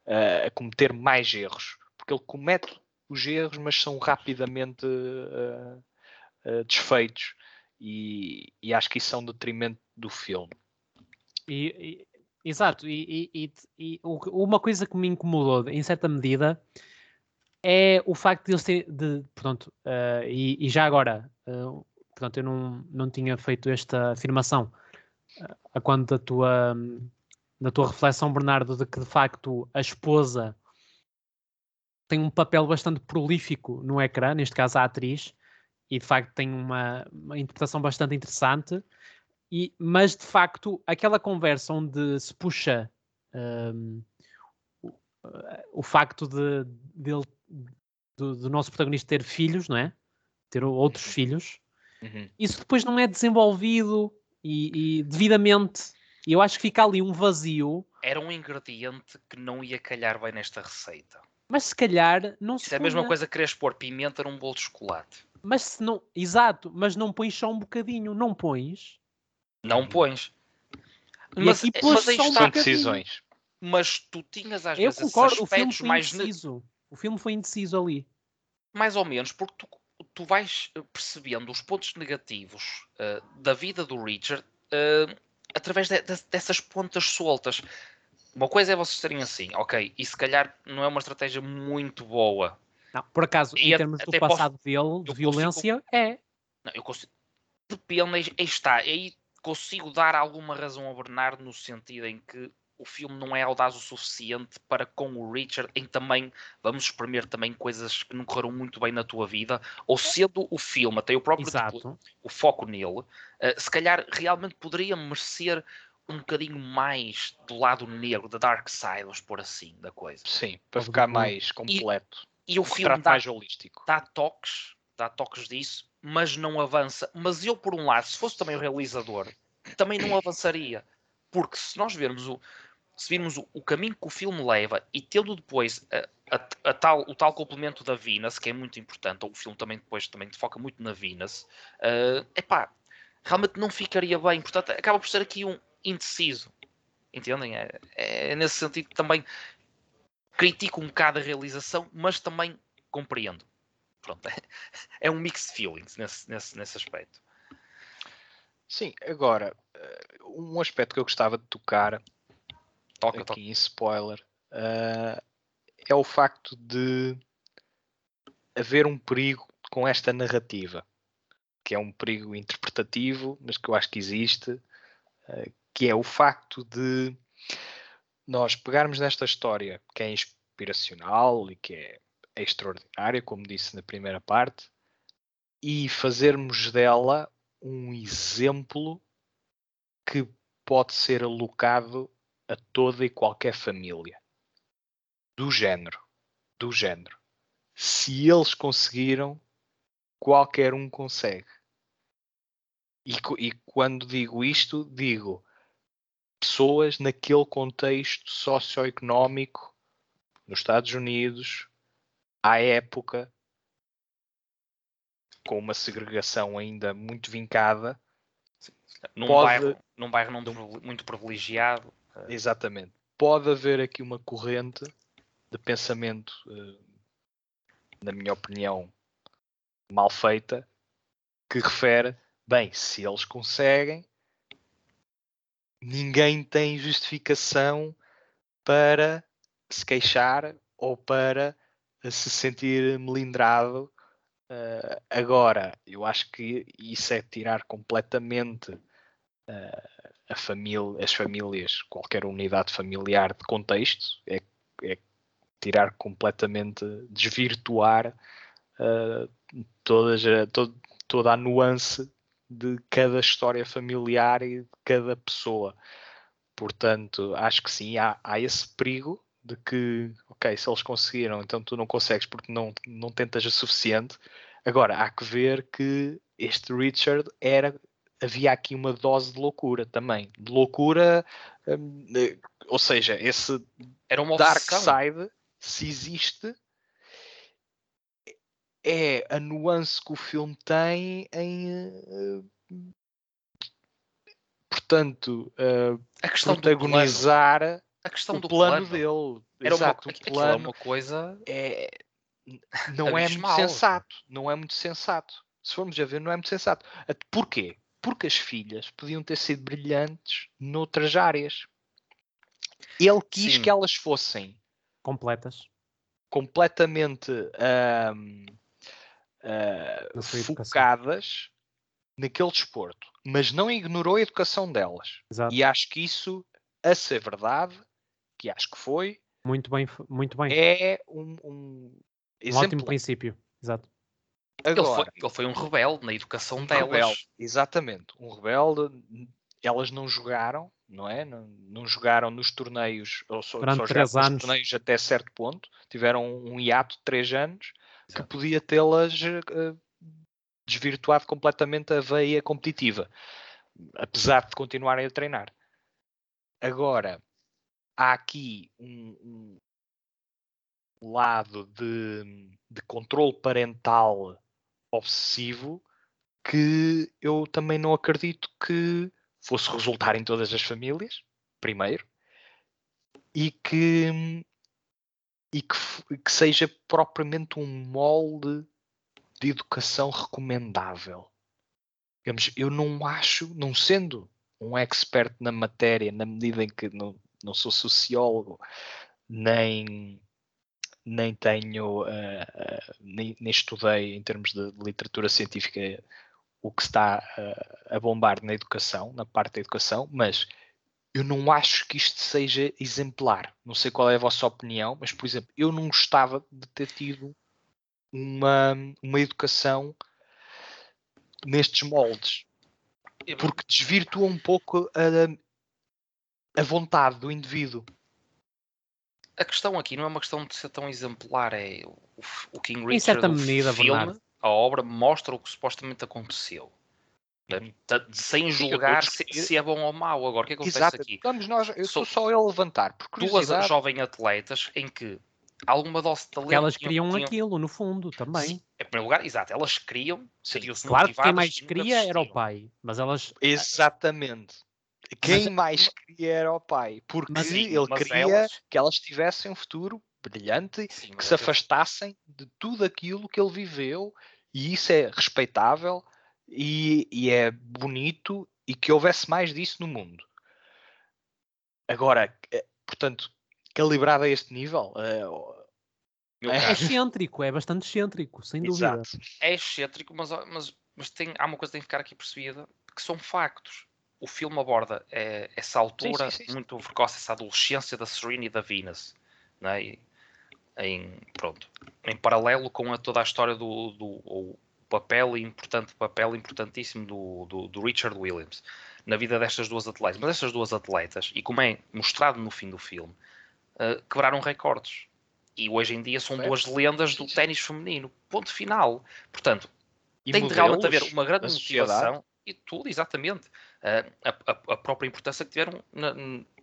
uh, a cometer mais erros, porque ele comete os erros, mas são rapidamente uh, uh, desfeitos e, e acho que isso é um detrimento do filme. E, e, exato, e, uma coisa que me incomodou em certa medida é o facto de ele ser de, portanto, uh, e, já agora, uh, portanto, eu não, não tinha feito esta afirmação a quando da tua, da tua reflexão, Bernardo, de que de facto a esposa tem um papel bastante prolífico no ecrã, neste caso a atriz, e de facto tem uma, uma interpretação bastante interessante. E, mas de facto, aquela conversa onde se puxa um, o, o, facto de, de ele, do, do, nosso protagonista ter filhos, não é? Ter outros uhum. filhos, uhum. isso depois não é desenvolvido e, e, devidamente. E eu acho que fica ali um vazio. Era um ingrediente que não ia calhar bem nesta receita. Mas se calhar não Isso se. é a mesma coisa que quereres pôr pimenta num bolo de chocolate. Mas se não. Exato, mas não pões só um bocadinho, não pões. Não pões. E mas, aqui pões mas só um são decisões. Mas tu tinhas às Eu vezes concordo, o filme foi mais indeciso. O filme foi indeciso ali. Mais ou menos, porque tu, tu vais eh, percebendo os pontos negativos uh, da vida do Richard uh, através de, de, dessas pontas soltas. Uma coisa é vocês terem assim, ok, e se calhar não é uma estratégia muito boa não, por acaso, e em termos do passado posso, dele, de violência, consigo, é. Não, eu consigo. Depende, aí está. Aí consigo dar alguma razão ao Bernardo no sentido em que o filme não é audaz o suficiente para com o Richard em também vamos exprimir também coisas que não correram muito bem na tua vida ou sendo o filme até o próprio tipo, o foco nele uh, se calhar realmente poderia merecer um bocadinho mais do lado negro da dark side vamos pôr assim da coisa sim para ficar mais completo e o filme dá, mais holístico. dá toques dá toques disso, mas não avança. Mas eu, por um lado, se fosse também o realizador, também não avançaria. Porque se nós vermos o, se virmos o, o caminho que o filme leva e tendo depois a, a, a tal, o tal complemento da Venus, que é muito importante, ou o filme também depois também foca muito na Venus, uh, epá, realmente não ficaria bem. Portanto, acaba por ser aqui um indeciso. Entendem? É, é nesse sentido que também critico um bocado a realização, mas também compreendo. Pronto, é, é um mixed feelings nesse, nesse, nesse aspecto. Sim, agora, eh, um aspecto que eu gostava de tocar toca, aqui toca. em spoiler uh, é o facto de haver um perigo com esta narrativa, que é um perigo interpretativo, mas que eu acho que existe, uh, que é o facto de nós pegarmos nesta história que é inspiracional e que é extraordinária, como disse na primeira parte, e fazermos dela um exemplo que pode ser alocado a toda e qualquer família do género, do género. Se eles conseguiram, qualquer um consegue. E, e quando digo isto, digo pessoas naquele contexto socioeconómico nos Estados Unidos, à época, com uma segregação ainda muito vincada. Num, Pode- bairro, num bairro não muito privilegiado. Exatamente. Pode haver aqui uma corrente de pensamento, eh, na minha opinião, mal feita, que refere, bem, se eles conseguem, ninguém tem justificação para se queixar ou para se sentir melindrado. Eh, agora, eu acho que isso é tirar completamente eh, a família, as famílias, qualquer unidade familiar de contexto, é, é tirar completamente, desvirtuar eh, todas toda a nuance de cada história familiar e de cada pessoa. Portanto, acho que sim, há, há esse perigo de que, ok, se eles conseguiram, então tu não consegues porque não, não tentas o suficiente. Agora, há que ver que este Richard era. Havia aqui uma dose de loucura também. De loucura, hum, ou seja, esse Era uma Dark. Side, se existe, é a nuance que o filme tem em. eh, portanto, eh, A questão do plano. protagonizar A questão o do plano, plano. dele. Era uma, Exato, o aquilo era plano uma coisa. é, não é muito sensato. Não é muito sensato. Se formos a ver, não é muito sensato. Porquê? Porque as filhas podiam ter sido brilhantes noutras áreas. Ele quis Sim. que elas fossem completas. completamente educação. focadas naquele desporto, mas não ignorou a educação delas. Exato. E acho que isso, a ser verdade, que acho que foi, Muito bem, muito bem. é um, um um ótimo princípio. Exato. Ele foi, Agora, ele foi um rebelde na educação um delas. rebelde, exatamente, um rebelde. Elas não jogaram, não é? Não, não jogaram nos torneios, ou só, Durante só três jogaram nos anos. torneios até certo ponto. Tiveram um hiato de três anos que podia tê-las eh, desvirtuado completamente a veia competitiva, apesar de continuarem a treinar. Agora, há aqui um, um lado de, de controle parental obsessivo que eu também não acredito que fosse resultar em todas as famílias, primeiro, e que, e que, que seja propriamente um molde de educação recomendável. Digamos, eu não acho, não sendo um expert na matéria, na medida em que não, não sou sociólogo, nem, nem tenho, eh, eh, nem, nem estudei em termos de literatura científica o que está eh, a bombar na educação, na parte da educação, mas eu não acho que isto seja exemplar. Não sei qual é a vossa opinião, mas, por exemplo, eu não gostava de ter tido uma, uma educação nestes moldes, porque desvirtua um pouco a, a vontade do indivíduo. A questão aqui não é uma questão de ser tão exemplar, é o, o King Richard, Em certa o medida, filme, Bernardo. a obra mostra o que supostamente aconteceu. Né? Sem eu julgar se, se é bom ou mau. Agora, o que é que acontece Exato. aqui? Vamos nós, eu Sou- estou só a levantar. Por Duas jovens atletas em que alguma dose de talento. Porque elas tinham- queriam tinham- aquilo, no fundo, também. Sim, em primeiro lugar, exato, elas queriam, Sim. sentiam-se Claro que quem mais queria era o pai, mas elas Exatamente. Quem mais queria era o pai. Porque Mas- Sim, ele mas queria elas- que elas tivessem um futuro brilhante, Sim, que mas se afastassem de tudo aquilo que ele viveu, e isso é respeitável e, e é bonito e que houvesse mais disso no mundo. Agora, eh, portanto, calibrado a este nível, eh, É. é excêntrico, é bastante excêntrico, sem dúvida. exato. é excêntrico, mas, mas, mas tem, há uma coisa que tem que ficar aqui percebida, que são factos. O filme aborda eh, essa altura sim, sim, sim. muito precoce, essa adolescência da Serena e da Venus, não é? E, em, pronto, em paralelo com a, toda a história do, do papel importante, papel importantíssimo do, do, do Richard Williams na vida destas duas atletas. Mas estas duas atletas, e como é mostrado no fim do filme, eh, quebraram recordes. E hoje em dia são Certo. duas lendas do ténis feminino. Ponto final. Portanto, E tem de realmente haver uma grande motivação e tudo, exatamente. Uh, a, a- a própria importância que tiveram na-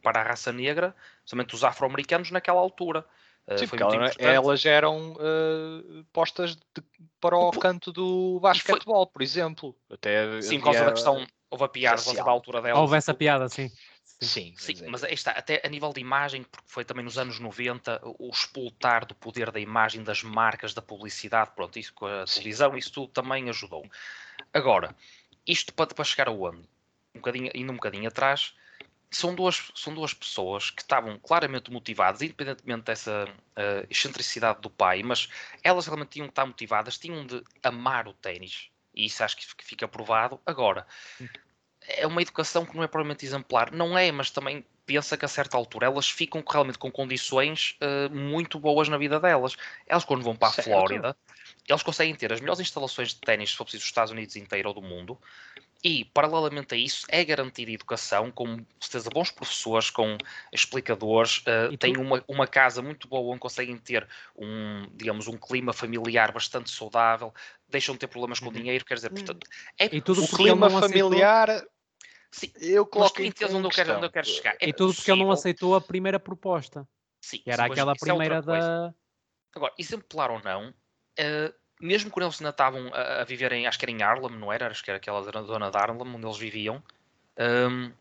para a raça negra, somente os afro-americanos naquela altura. Uh, Sim, foi ela- importante. elas eram eh, postas de- para o canto do basquetebol, por exemplo. Até Sim, por causa da questão, houve a piada da altura dela. Houve essa piada, sim. Sim. Sim, mas aí está, até a nível de imagem, porque foi também nos anos 90, o explotar do poder da imagem, das marcas, da publicidade, pronto, isso com a Sim. televisão, isso tudo também ajudou. Agora, isto para, para chegar aonde? Um bocadinho, indo um bocadinho atrás, são duas, são duas pessoas que estavam claramente motivadas, independentemente dessa eh, excentricidade do pai, mas elas realmente tinham que estar motivadas, tinham de amar o ténis, e isso acho que fica provado. Agora, é uma educação que não é propriamente exemplar. Não é, mas também pensa que a certa altura elas ficam realmente com condições eh, muito boas na vida delas. Elas quando vão para a Certo. Flórida, eles conseguem ter as melhores instalações de ténis, se for preciso, dos Estados Unidos inteiro ou do mundo. E, paralelamente a isso, é garantida educação, com certeza bons professores, com explicadores, eh, E têm tu- uma, uma casa muito boa onde conseguem ter um, digamos, um clima familiar bastante saudável, deixam de ter problemas com Uhum. dinheiro, quer dizer, Hum. portanto, é E tudo o clima aceitou- familiar, Sim, eu coloco em em onde eu quero, onde eu quero questão. chegar. É E tudo porque ele não possível- aceitou a primeira proposta, Sim, que era sim, aquela é primeira coisa. da. Agora, exemplar ou não, eh, mesmo quando eles ainda estavam a, a viver em, acho que era em Harlem, não era? Acho que era aquela zona- de Harlem onde eles viviam, ehm,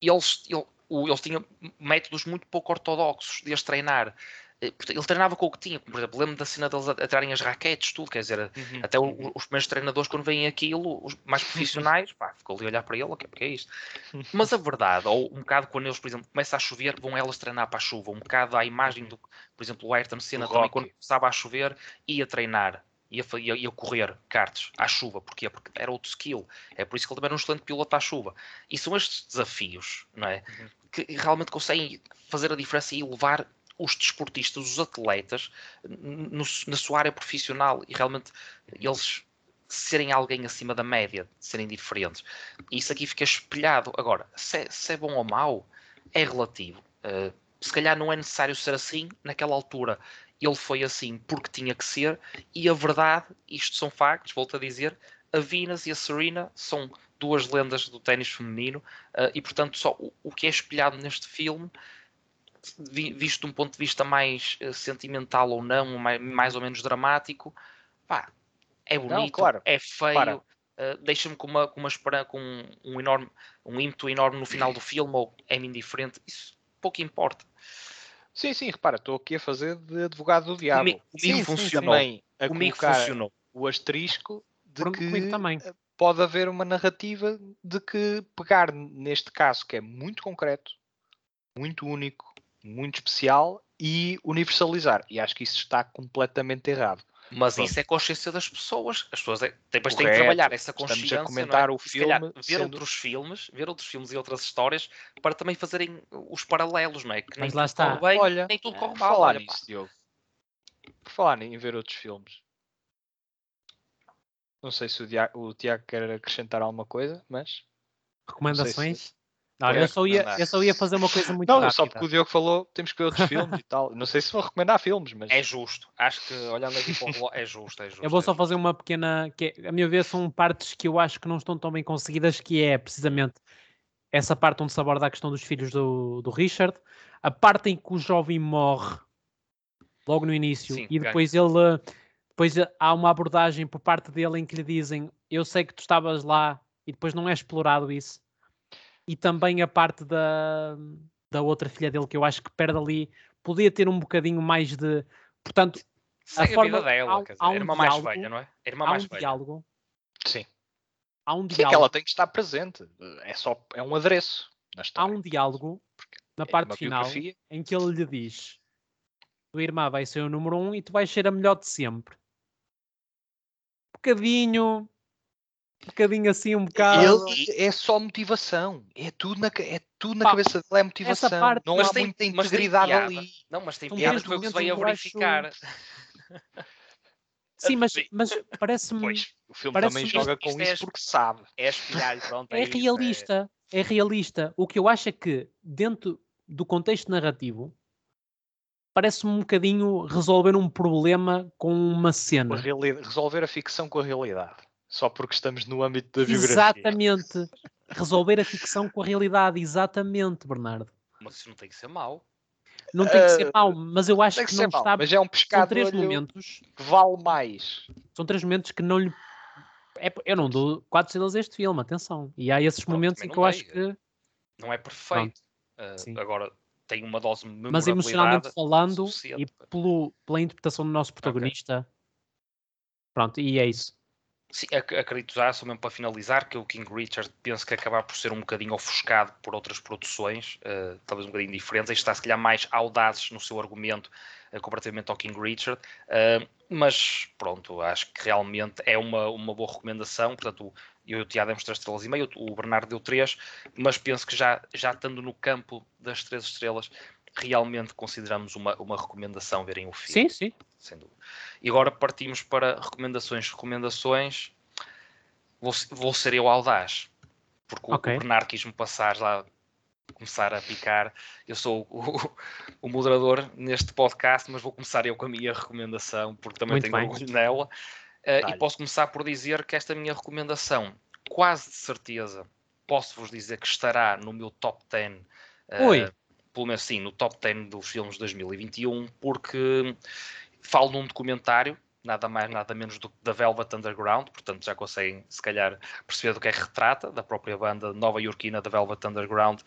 eles, ele- o- eles tinham métodos muito pouco ortodoxos de as treinar. Eh, Ele treinava com o que tinha, por exemplo, lembro da cena deles a, a tirarem as raquetes, tudo, quer dizer, Uhum, até o- os primeiros treinadores, quando veem aquilo, os mais profissionais, pá, ficou ali a olhar para ele, ok, porque é isto? Mas a verdade, ou um bocado quando eles, por exemplo, começa a chover, vão elas treinar para a chuva, um bocado à imagem do, por exemplo, o Ayrton Senna Do também, quando começava a chover, ia treinar, ia, ia, ia correr karts à chuva? Porque era outro skill, é por isso que ele também era um excelente piloto à chuva. E são estes desafios, não é? Uhum. Que realmente conseguem fazer a diferença e levar os desportistas, os atletas, no- na sua área profissional e realmente eles serem alguém acima da média, serem diferentes. Isso aqui fica espelhado. Agora, se é, se é bom ou mau, é relativo. Uh, se calhar não é necessário ser assim, naquela altura ele foi assim porque tinha que ser, e a verdade, isto são factos, volto a dizer, a Venus e a Serena são duas lendas do ténis feminino, uh, e portanto só o, o que é espelhado neste filme vi- visto de um ponto de vista mais eh, sentimental ou não, mais, mais ou menos dramático, pá, é bonito, claro. é feio, eh, deixa-me com uma, com uma esperança, com um, um enorme, um ímpeto enorme no final do filme, ou é-me indiferente, isso pouco importa. Sim, sim, repara, estou aqui a fazer de advogado do diabo. Comigo- Sim, sim, funcionou. também a Comigo colocar funcionou. o asterisco de Por- que também. pode haver uma narrativa de que pegar neste caso que é muito concreto, muito único, muito especial e universalizar. E acho que isso está completamente errado. Mas Pronto. isso é consciência das pessoas. As pessoas é, depois têm que Correto. trabalhar essa Estamos a consciência. comentar é? o E se calhar filme ver sendo- outros filmes, ver outros filmes e outras histórias para também fazerem os paralelos, não é? Que nem Mas lá tudo está. corre bem, Olha, nem tudo corre mal. falar olha, nisso, Diogo. Por falar em ver outros filmes. Não sei se o, o Tiago quer acrescentar alguma coisa, mas Recomendações? Não, eu só, ia, eu só ia fazer uma coisa muito não, rápida. só porque o Diogo falou, temos que ver outros filmes e tal. Não sei se vou recomendar filmes, mas. É justo. Acho que olhando aqui para o relógio, é justo, é justo. Eu vou é só justo. fazer uma pequena. Que é, a minha vez são partes que eu acho que não estão tão bem conseguidas, que é precisamente essa parte onde se aborda a questão dos filhos do, do Richard, a parte em que o jovem morre logo no início Sim, e depois ele depois há uma abordagem por parte dele em que lhe dizem eu sei que tu estavas lá e depois não é explorado isso. E também a parte da, da outra filha dele que eu acho que perde ali, podia ter um bocadinho mais de. Portanto, Segue a, forma- vida dela, há um- quer dizer, há um irmã mais diálogo- velha, não é? Irmã há um mais velha. diálogo. Sim. Há um Sim, que diálogo. ela tem que estar presente. É só é um adereço há um diálogo na É parte final biografia. em que ele lhe diz: Tua irmã vai ser o número um e tu vais ser a melhor de sempre. Um bocadinho, um bocadinho assim, um bocado. Ele é só motivação. É tudo na, é tudo na Pá, cabeça dele, é motivação. parte- não Mas há tem- muita integridade ali. Não, mas tem piada foi o que se veio a verificar. Sim, mas, mas parece-me. Pois, o filme parece também joga isto- com isto é isso as- porque sabe. É espelhar pronto. É isto, realista, é realista. O que eu acho é que, dentro do contexto narrativo, parece-me um bocadinho resolver um problema com uma cena. resolver a ficção com a realidade. Só porque estamos no âmbito da biografia. Exatamente. Resolver a ficção com a realidade, exatamente, Bernardo. Mas isso não tem que ser mau. Não tem que ser Ah, mau, mas eu acho que, que não está. mas é um São pescado três de olho momentos. que vale mais. São três momentos que não lhe. É, eu não dou quatro estrelas a este filme, atenção. E há esses Pronto, momentos em que eu dei. acho que. Não é perfeito. Sim. agora tem uma dose de Mas emocionalmente falando e suficiente. pelo, pela interpretação do nosso protagonista. Pronto, e é isso. Sim, ac- acredito já, só mesmo para finalizar, que o King Richard penso que acabar por ser um bocadinho ofuscado por outras produções, eh, talvez um bocadinho diferentes. Este está, se calhar, mais audazes no seu argumento eh, comparativamente ao King Richard, eh, mas pronto, acho que realmente é uma, uma boa recomendação. Portanto, eu e o Tiago demos 3 estrelas e meio, o Bernardo deu 3, mas penso que já, já estando no campo das 3 estrelas, realmente consideramos uma, uma recomendação verem o filme Sim, sim. Sem dúvida. E agora partimos para recomendações. Recomendações, vou, vou ser eu audaz, porque o- Ok. o Bernardo quis-me passar já, começar a picar. Eu sou o, o moderador neste podcast, mas vou começar eu com a minha recomendação, porque também Muito tenho bem. orgulho nela. Eh, e posso começar por dizer que esta minha recomendação, quase de certeza, posso-vos dizer que estará no meu top 10. eh, Ui. pelo menos sim, no top 10 dos filmes de 2021, porque falo num documentário, nada mais, nada menos do que da Velvet Underground, portanto já conseguem, se calhar, perceber do que é que retrata, da própria banda nova iorquina da Velvet Underground,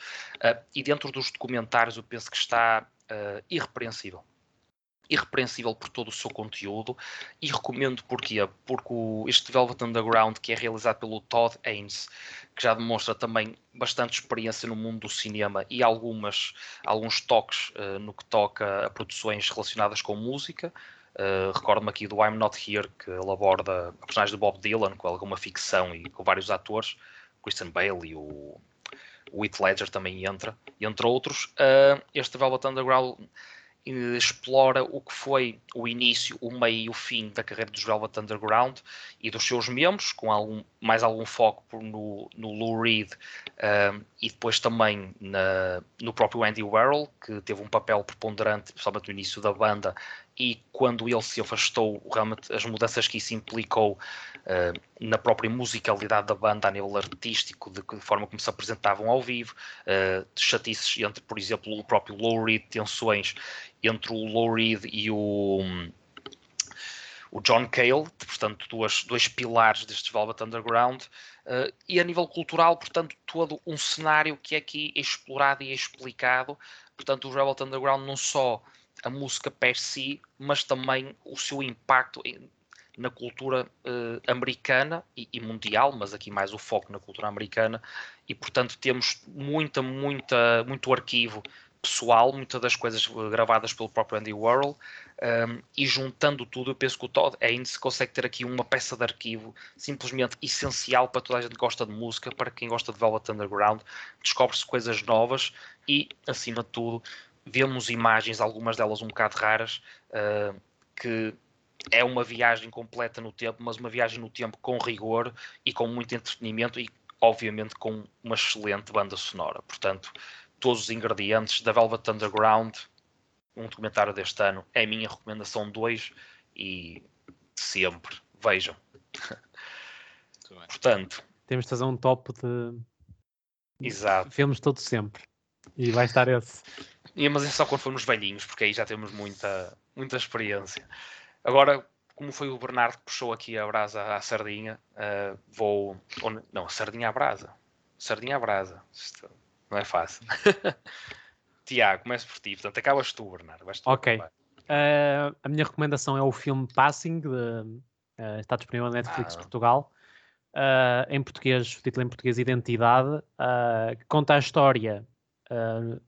Ah, e dentro dos documentários eu penso que está ah, irrepreensível. Irrepreensível por todo o seu conteúdo e recomendo porquê? Porque este Velvet Underground, que é realizado pelo Todd Haynes, que já demonstra também bastante experiência no mundo do cinema e algumas, alguns toques eh, no que toca a produções relacionadas com música. Uh, Recordo-me aqui do I'm Not Here, que ele aborda a personagem de Bob Dylan com alguma ficção e com vários atores, Christian Bale e o, o Heath Ledger também entra, entre outros. Uh, este Velvet Underground explora o que foi o início, o meio e o fim da carreira dos Velvet Underground e dos seus membros, com algum, mais algum foco no, no Lou Reed um, e depois também na- no próprio Andy Warhol, que teve um papel preponderante, principalmente no início da banda, e quando ele se afastou, realmente as mudanças que isso implicou uh, na própria musicalidade da banda a nível artístico, de forma como se apresentavam ao vivo, uh, chatices entre, por exemplo, o próprio Lou Reed, tensões entre o Lou Reed e o, o John Cale, portanto, duas, dois pilares destes Velvet Underground, uh, e a nível cultural, portanto, todo um cenário que é aqui explorado e explicado, portanto, o Velvet Underground não só a música per si, mas também o seu impacto em- na cultura uh, americana e, e mundial, mas aqui mais o foco na cultura americana, e portanto temos muita, muita, muito arquivo pessoal, muitas das coisas gravadas pelo próprio Andy Warhol, um, e juntando tudo, eu penso que o Todd Haynes consegue ter aqui uma peça de arquivo simplesmente essencial para toda a gente que gosta de música, para quem gosta de Velvet Underground, descobre-se coisas novas e, acima de tudo, vemos imagens, algumas delas um bocado raras, uh, que é uma viagem completa no tempo, mas uma viagem no tempo com rigor e com muito entretenimento e obviamente com uma excelente banda sonora. Portanto, todos os ingredientes da Velvet Underground, um documentário deste ano, é a minha recomendação 2 e sempre vejam. Portanto, temos de fazer um top de Exato. filmes todos sempre. E vai estar esse. E, mas é só quando formos velhinhos, porque aí já temos muita, muita experiência. Agora, como foi o Bernardo que puxou aqui a brasa à sardinha, uh, vou. Ou, não, sardinha à brasa. Sardinha à brasa. Isto não é fácil. Tiago, começo por ti. Portanto, acabas tu, Bernardo. Tu ok. Uh, a minha recomendação é o filme Passing, de, uh, está disponível na Netflix ah. Portugal. Uh, em português, o título em português Identidade, que conta a história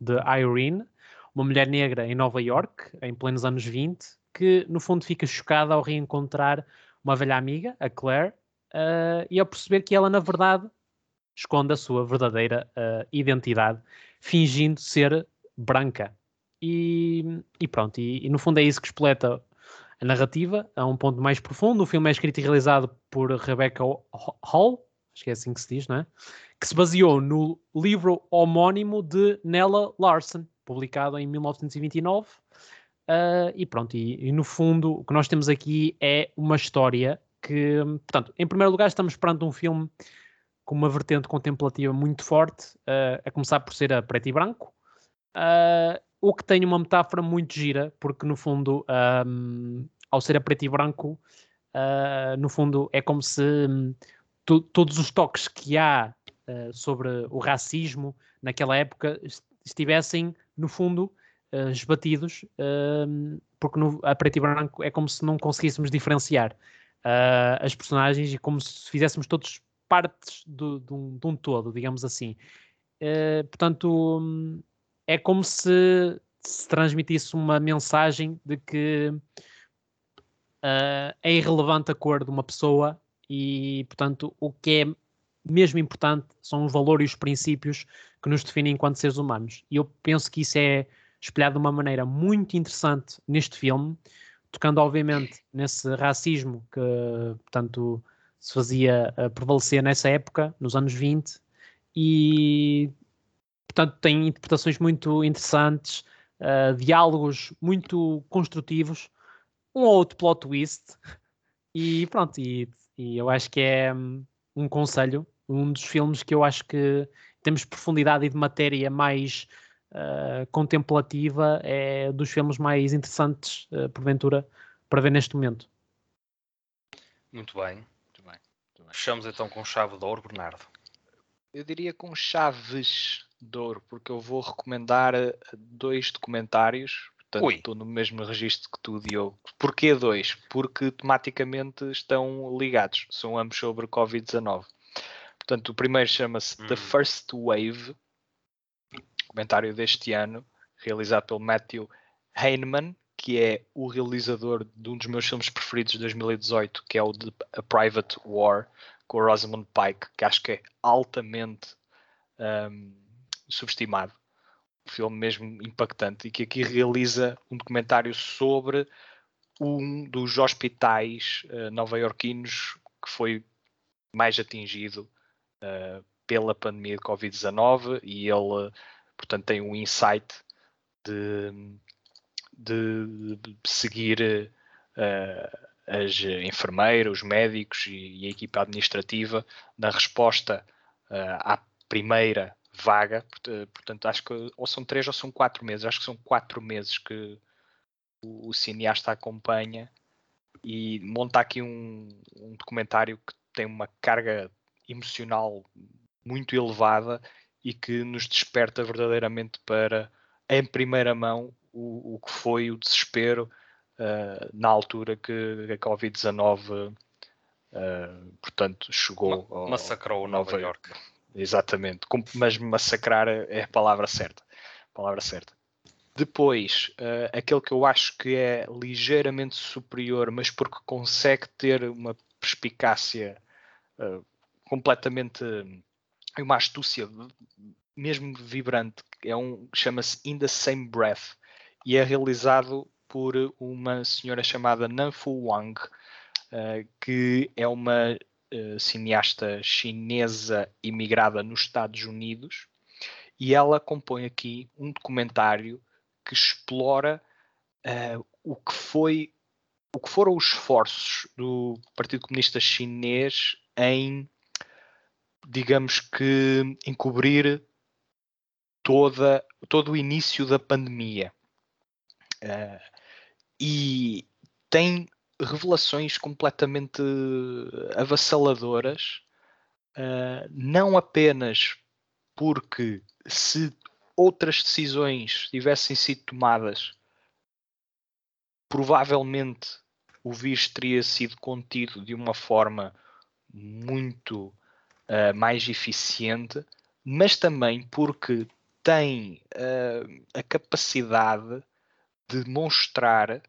de Irene, uma mulher negra em Nova York, em plenos anos 20, que no fundo fica chocada ao reencontrar uma velha amiga, a Claire, e ao perceber que ela, na verdade, esconde a sua verdadeira identidade, fingindo ser branca. E, e pronto, e, e, no fundo é isso que expleta a narrativa a um ponto mais profundo. O filme é escrito e realizado por Rebecca Hall, acho que é assim que se diz, não é? Que se baseou no livro homónimo de Nella Larson, publicado em 1929. Uh, e pronto, e, e, no fundo o que nós temos aqui é uma história que, portanto, em primeiro lugar estamos perante um filme com uma vertente contemplativa muito forte, uh, a começar por ser a preto e branco, uh, o que tem uma metáfora muito gira, porque no fundo, um, ao ser a preto e branco, uh, no fundo é como se um, todos os toques que há uh, sobre o racismo naquela época estivessem, no fundo, esbatidos, porque no, a preto e branco é como se não conseguíssemos diferenciar as personagens e como se fizéssemos todos partes do, de, um, de um todo, digamos assim. portanto, hum, é como se se transmitisse uma mensagem de que uh, é irrelevante a cor de uma pessoa e, portanto, o que é mesmo importante são os valores e os princípios que nos definem enquanto seres humanos. E eu penso que isso é espelhado de uma maneira muito interessante neste filme, tocando, obviamente, nesse racismo que, portanto, se fazia uh, prevalecer nessa época, nos anos 20, e portanto tem interpretações muito interessantes, uh, diálogos muito construtivos, um ou outro plot twist, e pronto, e, e eu acho que é um, um conselho, um dos filmes que eu acho que temos profundidade e de matéria mais uh, contemplativa, é dos filmes mais interessantes, uh, porventura, para ver neste momento. Muito bem, muito bem. Muito bem. Fechamos então com chave de ouro, Bernardo. Eu diria com chaves de ouro, porque eu vou recomendar eh, dois documentários. Portanto, Ui. estou no mesmo registro que tu, Diogo. Porquê dois? Porque tematicamente estão ligados. São ambos sobre Covid-19. Portanto, o primeiro chama-se hum. The First Wave, comentário deste ano, realizado pelo Matthew Heineman, que é o realizador de um dos meus filmes preferidos de 2018, que é o de A Private War, com o Rosamund Pike, que acho que é altamente um, subestimado. Um filme mesmo impactante e que aqui realiza um documentário sobre um dos hospitais uh, nova-iorquinos que foi mais atingido uh, pela pandemia de Covid-19 e ele, portanto, tem um insight de, de, de seguir uh, as enfermeiras, os médicos e, e, a equipa administrativa na resposta uh, à primeira vaga, portanto acho que ou são três ou são quatro meses, acho que são quatro meses que o, o cineasta acompanha e monta aqui um, um, documentário que tem uma carga emocional muito elevada e que nos desperta verdadeiramente para, em primeira mão, o, o que foi o desespero uh, na altura que a Covid-19 uh, portanto, chegou Ma massacrou ao Nova York. York. Exatamente, mas massacrar é a palavra certa. A palavra certa. Depois, uh, aquele que eu acho que é ligeiramente superior, mas porque consegue ter uma perspicácia uh, completamente uma astúcia mesmo vibrante, é um chama-se In the Same Breath e é realizado por uma senhora chamada Nanfu Wang, uh, que é uma uh, cineasta chinesa imigrada nos Estados Unidos, e ela compõe aqui um documentário que explora uh, o que foi o que foram os esforços do Partido Comunista Chinês em digamos que encobrir toda, todo o início da pandemia. Uh, e tem revelações completamente avassaladoras, uh, não apenas porque se outras decisões tivessem sido tomadas, provavelmente o vírus teria sido contido de uma forma muito uh, mais eficiente, mas também porque tem uh, a capacidade de mostrar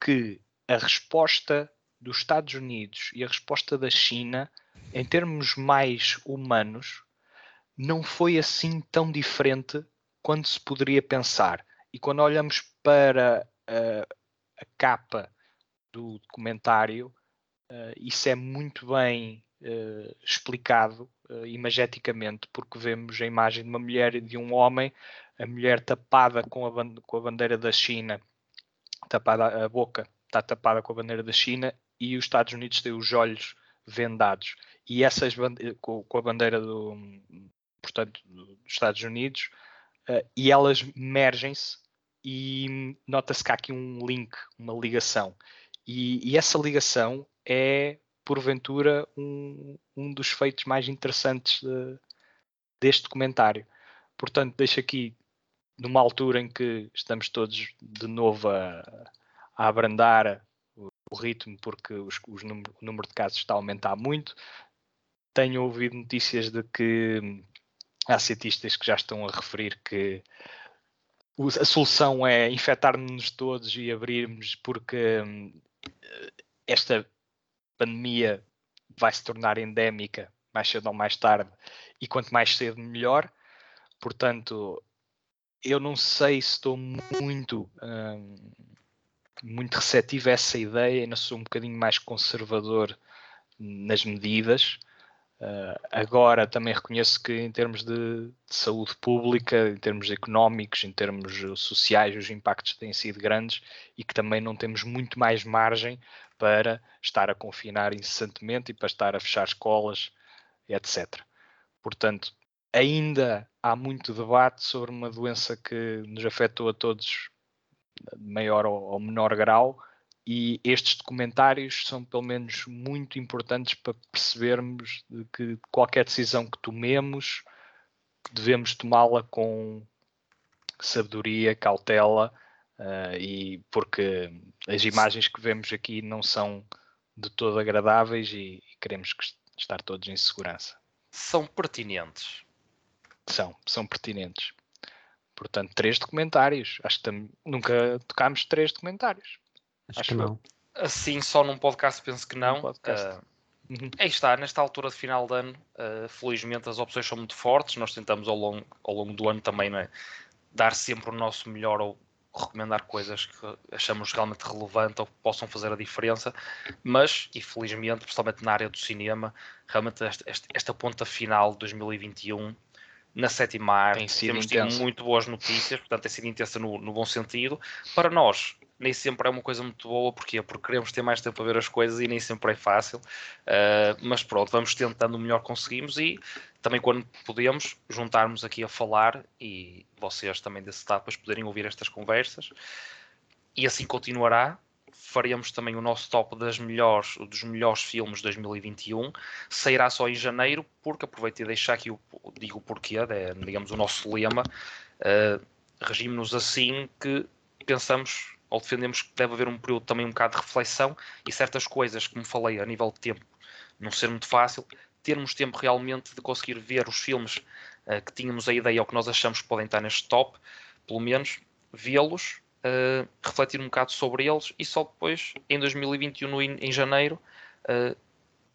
que a resposta dos Estados Unidos e a resposta da China, em termos mais humanos, não foi assim tão diferente quanto se poderia pensar. E quando olhamos para uh, a capa do documentário, uh, isso é muito bem uh, explicado uh, imageticamente, porque vemos a imagem de uma mulher e de um homem, a mulher tapada com a, com a bandeira da China, tapada a boca está tapada com a bandeira da China e os Estados Unidos têm os olhos vendados. E essas com, com a bandeira do, portanto, dos Estados Unidos, uh, e elas mergem-se e nota-se que há aqui um link, uma ligação. E, e essa ligação é porventura, um, um dos feitos mais interessantes de, deste documentário. Portanto, deixo aqui, numa altura em que estamos todos de novo a, a abrandar o, ritmo, porque os, os o número de casos está a aumentar muito, tenho ouvido notícias de que há cientistas que já estão a referir que a solução é infectar-nos todos e abrirmos, porque hum, esta pandemia vai se tornar endémica mais cedo ou mais tarde, e quanto mais cedo, melhor. Portanto, eu não sei se estou muito, hum, muito receptivo a essa ideia, ainda sou um bocadinho mais conservador nas medidas. Uh, agora também reconheço que em termos de, de, saúde pública, em termos económicos, em termos sociais, os impactos têm sido grandes e que também não temos muito mais margem para estar a confinar incessantemente e para estar a fechar escolas, etc. Portanto, ainda há muito debate sobre uma doença que nos afetou a todos maior ou menor grau e estes documentários são pelo menos muito importantes para percebermos que qualquer decisão que tomemos devemos tomá-la com sabedoria, cautela Uh, e porque as imagens que vemos aqui não são de todo agradáveis e, e queremos estar todos em segurança. São pertinentes. São, são pertinentes. Portanto, três documentários. Acho que nunca tocámos três documentários. Acho, Acho que não. Assim, só num podcast penso que não. Uh, uhum. Aí está, nesta altura de final de ano, uh, felizmente as opções são muito fortes. Nós tentamos ao longo, ao longo do ano também né, dar sempre o nosso melhor ou recomendar coisas que achamos realmente relevantes ou que possam fazer a diferença, mas, infelizmente, principalmente na área do cinema, realmente esta, esta ponta final de 2021 na sétima arte temos tido muito boas notícias, portanto tem sido intensa no, no bom sentido. Para nós, nem sempre é uma coisa muito boa, porquê? Porque queremos ter mais tempo para ver as coisas e nem sempre é fácil, uh, mas pronto, vamos tentando o melhor que conseguimos e também quando podemos juntarmos aqui a falar e vocês também desse lado depois poderem ouvir estas conversas e assim continuará. Faremos também o nosso top das melhores, dos melhores filmes de 2021. Sairá só em janeiro, porque aproveitei de deixar aqui o digo o porquê, é, digamos o nosso lema. Uh, regimos-nos assim que pensamos ou defendemos que deve haver um período também um bocado de reflexão e certas coisas, como falei, a nível de tempo, não ser muito fácil, termos tempo realmente de conseguir ver os filmes uh, que tínhamos a ideia ou que nós achamos que podem estar neste top, pelo menos vê-los, uh, refletir um bocado sobre eles e só depois, em 2021, no, em janeiro, uh,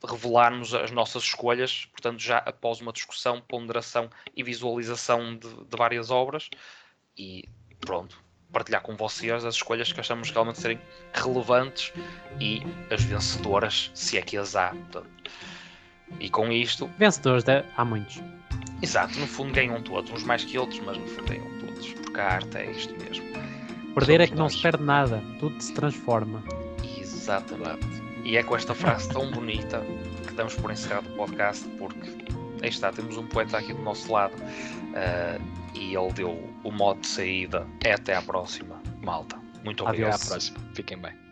revelarmos as nossas escolhas, portanto, já após uma discussão, ponderação e visualização de, de várias obras e pronto, partilhar com vocês as escolhas que achamos realmente serem relevantes e as vencedoras, se é que as há. E com isto, Vencedores, de- há muitos. exato, no fundo ganham todos, uns mais que outros, mas no fundo ganham todos, porque a arte é isto mesmo. Perder é Somos que não nós. se perde nada, tudo se transforma. Exatamente. E é com esta frase tão bonita que damos por encerrado o podcast, porque aí está, temos um poeta aqui do nosso lado ah, e ele deu o modo de saída. É até à próxima, malta. Muito Até obrigado. à próxima. Fiquem bem.